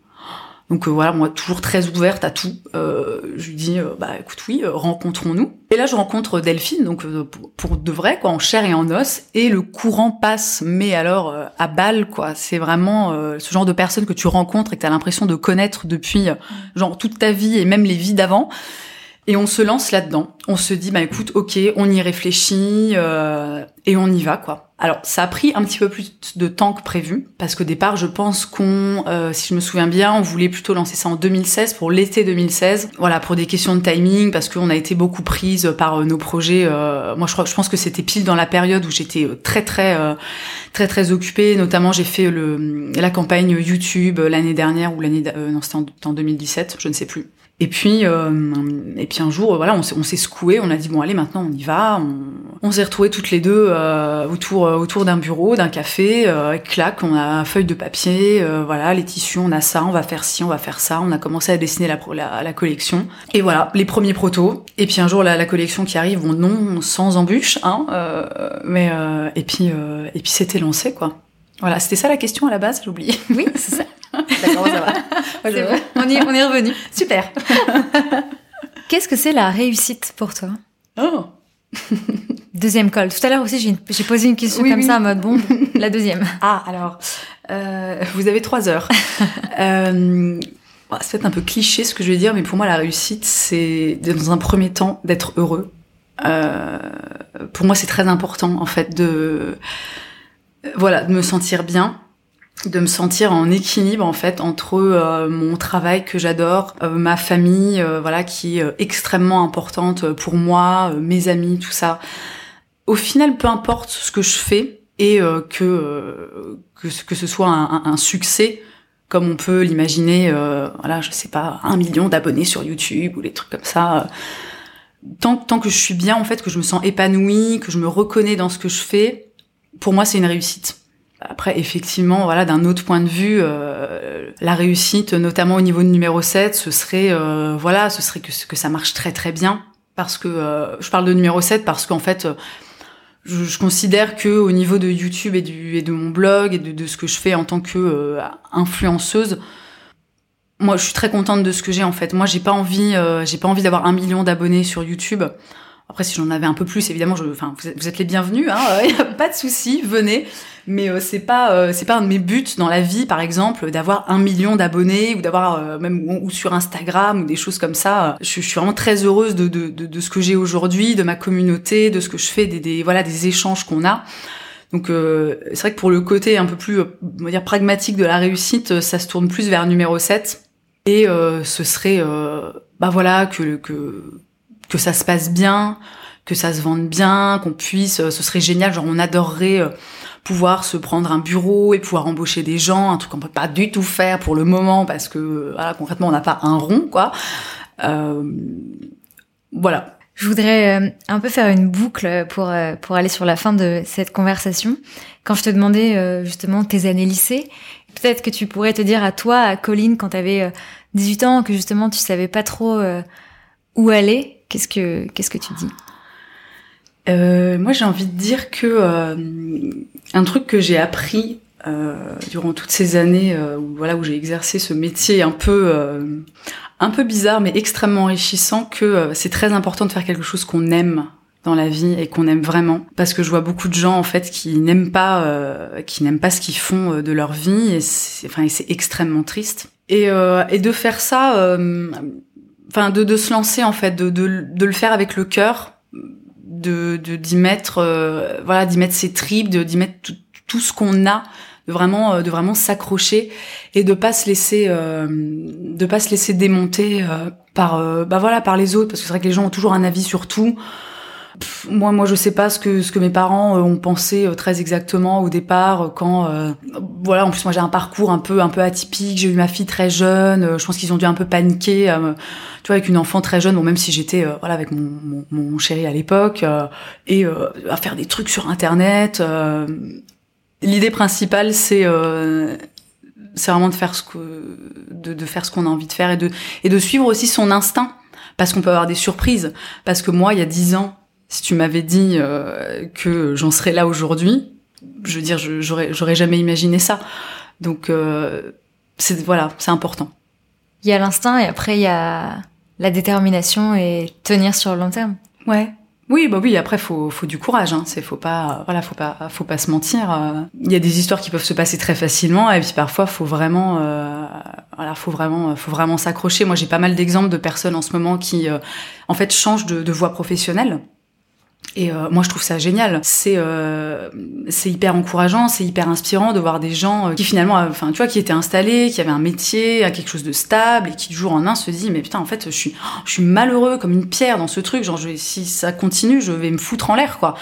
Donc euh, voilà, moi toujours très ouverte à tout. Euh, je lui dis euh, bah écoute oui, rencontrons-nous. Et là je rencontre Delphine, donc pour, de vrai quoi, en chair et en os. Et le courant passe, mais alors à balle quoi. C'est vraiment ce genre de personne que tu rencontres et que tu as l'impression de connaître depuis genre toute ta vie et même les vies d'avant. Et on se lance là-dedans. On se dit, bah écoute, ok, on y réfléchit euh, et on y va, quoi. Alors, ça a pris un petit peu plus de temps que prévu, parce qu'au départ, je pense qu'on, euh, si je me souviens bien, on voulait plutôt lancer ça en 2016, pour l'été 2016. Voilà, pour des questions de timing, parce qu'on a été beaucoup prise par euh, nos projets. moi, je crois, je pense que c'était pile dans la période où j'étais très, très, très, très occupée. Notamment, j'ai fait le la campagne YouTube l'année dernière ou l'année, non, c'était en, en 2017, je ne sais plus. Et puis, euh, et puis un jour, voilà, on s'est secoué, on a dit bon allez maintenant on y va. On, on s'est retrouvés toutes les deux euh, autour euh, autour d'un bureau, d'un café, euh, clac, on a feuille de papier, euh, voilà, les tissus, on a ça, on va faire ci, on va faire ça. On a commencé à dessiner la, la, la collection. Et voilà, les premiers protos. Et puis un jour la, la collection qui arrive, bon non, sans embûche, hein, mais et puis et puis c'était lancé quoi. Voilà, c'était ça la question à la base, j'ai oublié. Oui, c'est ça. D'accord, ça va. On, y, on est revenu. Super. Qu'est-ce que c'est la réussite pour toi? Oh Deuxième col. Tout à l'heure aussi, j'ai posé une question comme ça en mode bon, la deuxième. Ah, alors, euh, vous avez trois heures. euh, c'est peut-être un peu cliché ce que je vais dire, mais pour moi, la réussite, c'est dans un premier temps d'être heureux. Euh, pour moi, c'est très important, en fait, de voilà, de me sentir bien, de me sentir en équilibre en fait entre euh, mon travail que j'adore, euh, ma famille, euh, voilà, qui est extrêmement importante pour moi, mes amis, tout ça. Au final, peu importe ce que je fais et que, que que ce soit un, succès comme on peut l'imaginer, voilà, je sais pas, un million d'abonnés sur YouTube ou des trucs comme ça. Tant, tant que je suis bien, en fait, que je me sens épanouie, que je me reconnais dans ce que je fais, pour moi, c'est une réussite. Après, effectivement, voilà, d'un autre point de vue, euh, la réussite, notamment au niveau de numéro 7, ce serait, euh, voilà, ce serait que, que ça marche très très bien. Parce que, euh, je parle de numéro 7 parce qu'en fait, je, considère que au niveau de YouTube et, de mon blog et de, de ce que je fais en tant que influenceuse, moi, je suis très contente de ce que j'ai en fait. Moi, j'ai pas envie, j'ai pas envie d'avoir un million d'abonnés sur YouTube. Après, si j'en avais un peu plus, évidemment, je, enfin, vous êtes, les bienvenus, hein, y a pas de souci, venez. Mais euh, c'est pas, euh, c'est pas un de mes buts dans la vie, par exemple, d'avoir un million d'abonnés ou d'avoir euh, même ou, sur Instagram ou des choses comme ça. Je, suis vraiment très heureuse de, de, de, ce que j'ai aujourd'hui, de ma communauté, de ce que je fais, des, des voilà, des échanges qu'on a. Donc c'est vrai que pour le côté un peu plus, on va dire pragmatique de la réussite, ça se tourne plus vers numéro 7. Et ce serait, bah voilà, que que que ça se passe bien, que ça se vende bien, qu'on puisse, euh, ce serait génial, genre on adorerait euh, pouvoir se prendre un bureau et pouvoir embaucher des gens, un truc qu'on peut pas du tout faire pour le moment parce que voilà concrètement on n'a pas un rond quoi. Euh, voilà. Je voudrais un peu faire une boucle pour pour aller sur la fin de cette conversation. Quand je te demandais justement tes années lycée, peut-être que tu pourrais te dire à toi, à Colline, quand tu avais 18 ans, que justement tu savais pas trop où aller Qu'est-ce que qu'est-ce que tu dis? Euh, Moi, j'ai envie de dire que euh, un truc que j'ai appris euh, durant toutes ces années euh, où voilà où j'ai exercé ce métier un peu un peu bizarre mais extrêmement enrichissant que c'est très important de faire quelque chose qu'on aime dans la vie et qu'on aime vraiment. Parce que je vois beaucoup de gens en fait qui n'aiment pas euh, qui n'aiment pas ce qu'ils font euh, de leur vie et c'est enfin extrêmement triste. Et euh, et de faire ça euh, enfin de de se lancer en fait de de, de le faire avec le cœur de d'y mettre euh, voilà d'y mettre ses tripes d'y mettre tout, tout ce qu'on a de vraiment de vraiment s'accrocher et de pas se laisser de pas se laisser démonter par bah voilà par les autres. Parce que c'est vrai que les gens ont toujours un avis sur tout moi, moi, je sais pas ce que ce que mes parents euh, ont pensé euh, très exactement au départ euh, quand, voilà. En plus, moi, j'ai un parcours un peu un peu atypique. J'ai eu ma fille très jeune. je pense qu'ils ont dû un peu paniquer, tu vois, avec une enfant très jeune. Bon, même si j'étais voilà avec mon, mon, mon chéri à l'époque et à faire des trucs sur Internet. L'idée principale, c'est c'est vraiment de faire ce que de, de faire ce qu'on a envie de faire et de et de suivre aussi son instinct parce qu'on peut avoir des surprises parce que moi il y a dix ans si tu m'avais dit euh, que j'en serais là aujourd'hui, je veux dire, j'aurais, j'aurais jamais imaginé ça. Donc, euh, c'est voilà, c'est important. Il y a l'instinct et après il y a la détermination et tenir sur le long terme. Ouais. Oui, bah oui. Après, faut, faut du courage. Hein. C'est, faut pas, voilà, faut pas, faut pas se mentir. Euh. Il y a des histoires qui peuvent se passer très facilement, et puis parfois, faut vraiment, euh, voilà, faut vraiment, faut vraiment s'accrocher. Moi, j'ai pas mal d'exemples de personnes en ce moment qui, euh, en fait, changent de, de voie professionnelle et euh, moi, je trouve ça génial. C'est euh, c'est hyper encourageant, c'est hyper inspirant de voir des gens euh, qui finalement, enfin, tu vois, qui étaient installés, qui avaient un métier, à quelque chose de stable, et qui du jour en un se disent, mais putain, en fait, je suis, je suis malheureux comme une pierre dans ce truc. Genre, je, si ça continue, je vais me foutre en l'air, quoi.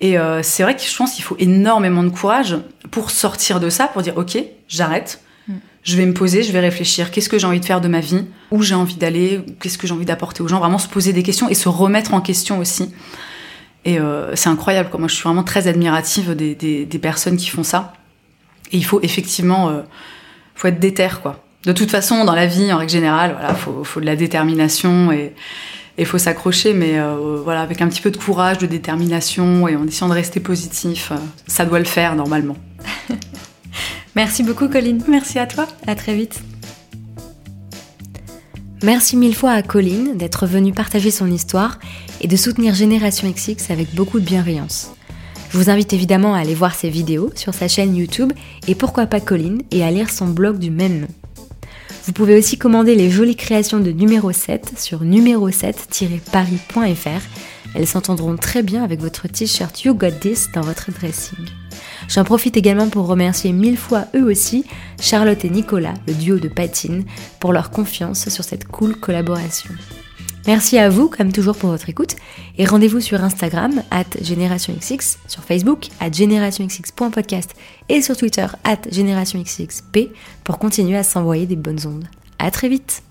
Et euh, c'est vrai que je pense qu'il faut énormément de courage pour sortir de ça, pour dire, ok, j'arrête. Mm. Je vais me poser, je vais réfléchir. Qu'est-ce que j'ai envie de faire de ma vie? Où j'ai envie d'aller? Qu'est-ce que j'ai envie d'apporter aux gens? Vraiment se poser des questions et se remettre en question aussi. Et euh, c'est incroyable. Quoi. Moi, je suis vraiment très admirative des, des, des, personnes qui font ça. Et il faut effectivement, euh, faut être déter, quoi. De toute façon, dans la vie, en règle générale, voilà, faut, faut de la détermination et il faut s'accrocher, mais euh, voilà, avec un petit peu de courage, de détermination et en essayant de rester positif, ça doit le faire normalement. Merci beaucoup, Colline. Merci à toi. À très vite. Merci mille fois à Colline d'être venue partager son histoire et de soutenir Génération XX avec beaucoup de bienveillance. Je vous invite évidemment à aller voir ses vidéos sur sa chaîne YouTube et pourquoi pas Colline et à lire son blog du même nom. Vous pouvez aussi commander les jolies créations de numéro 7 sur numéro7-paris.fr. Elles s'entendront très bien avec votre t-shirt You Got This dans votre dressing. J'en profite également pour remercier mille fois eux aussi Charlotte et Nicolas, le duo de patine, pour leur confiance sur cette cool collaboration. Merci à vous, comme toujours, pour votre écoute. Et rendez-vous sur Instagram, at GénérationXX, sur Facebook, at GénérationXX.podcast et sur Twitter, at GénérationXXP, pour continuer à s'envoyer des bonnes ondes. À très vite!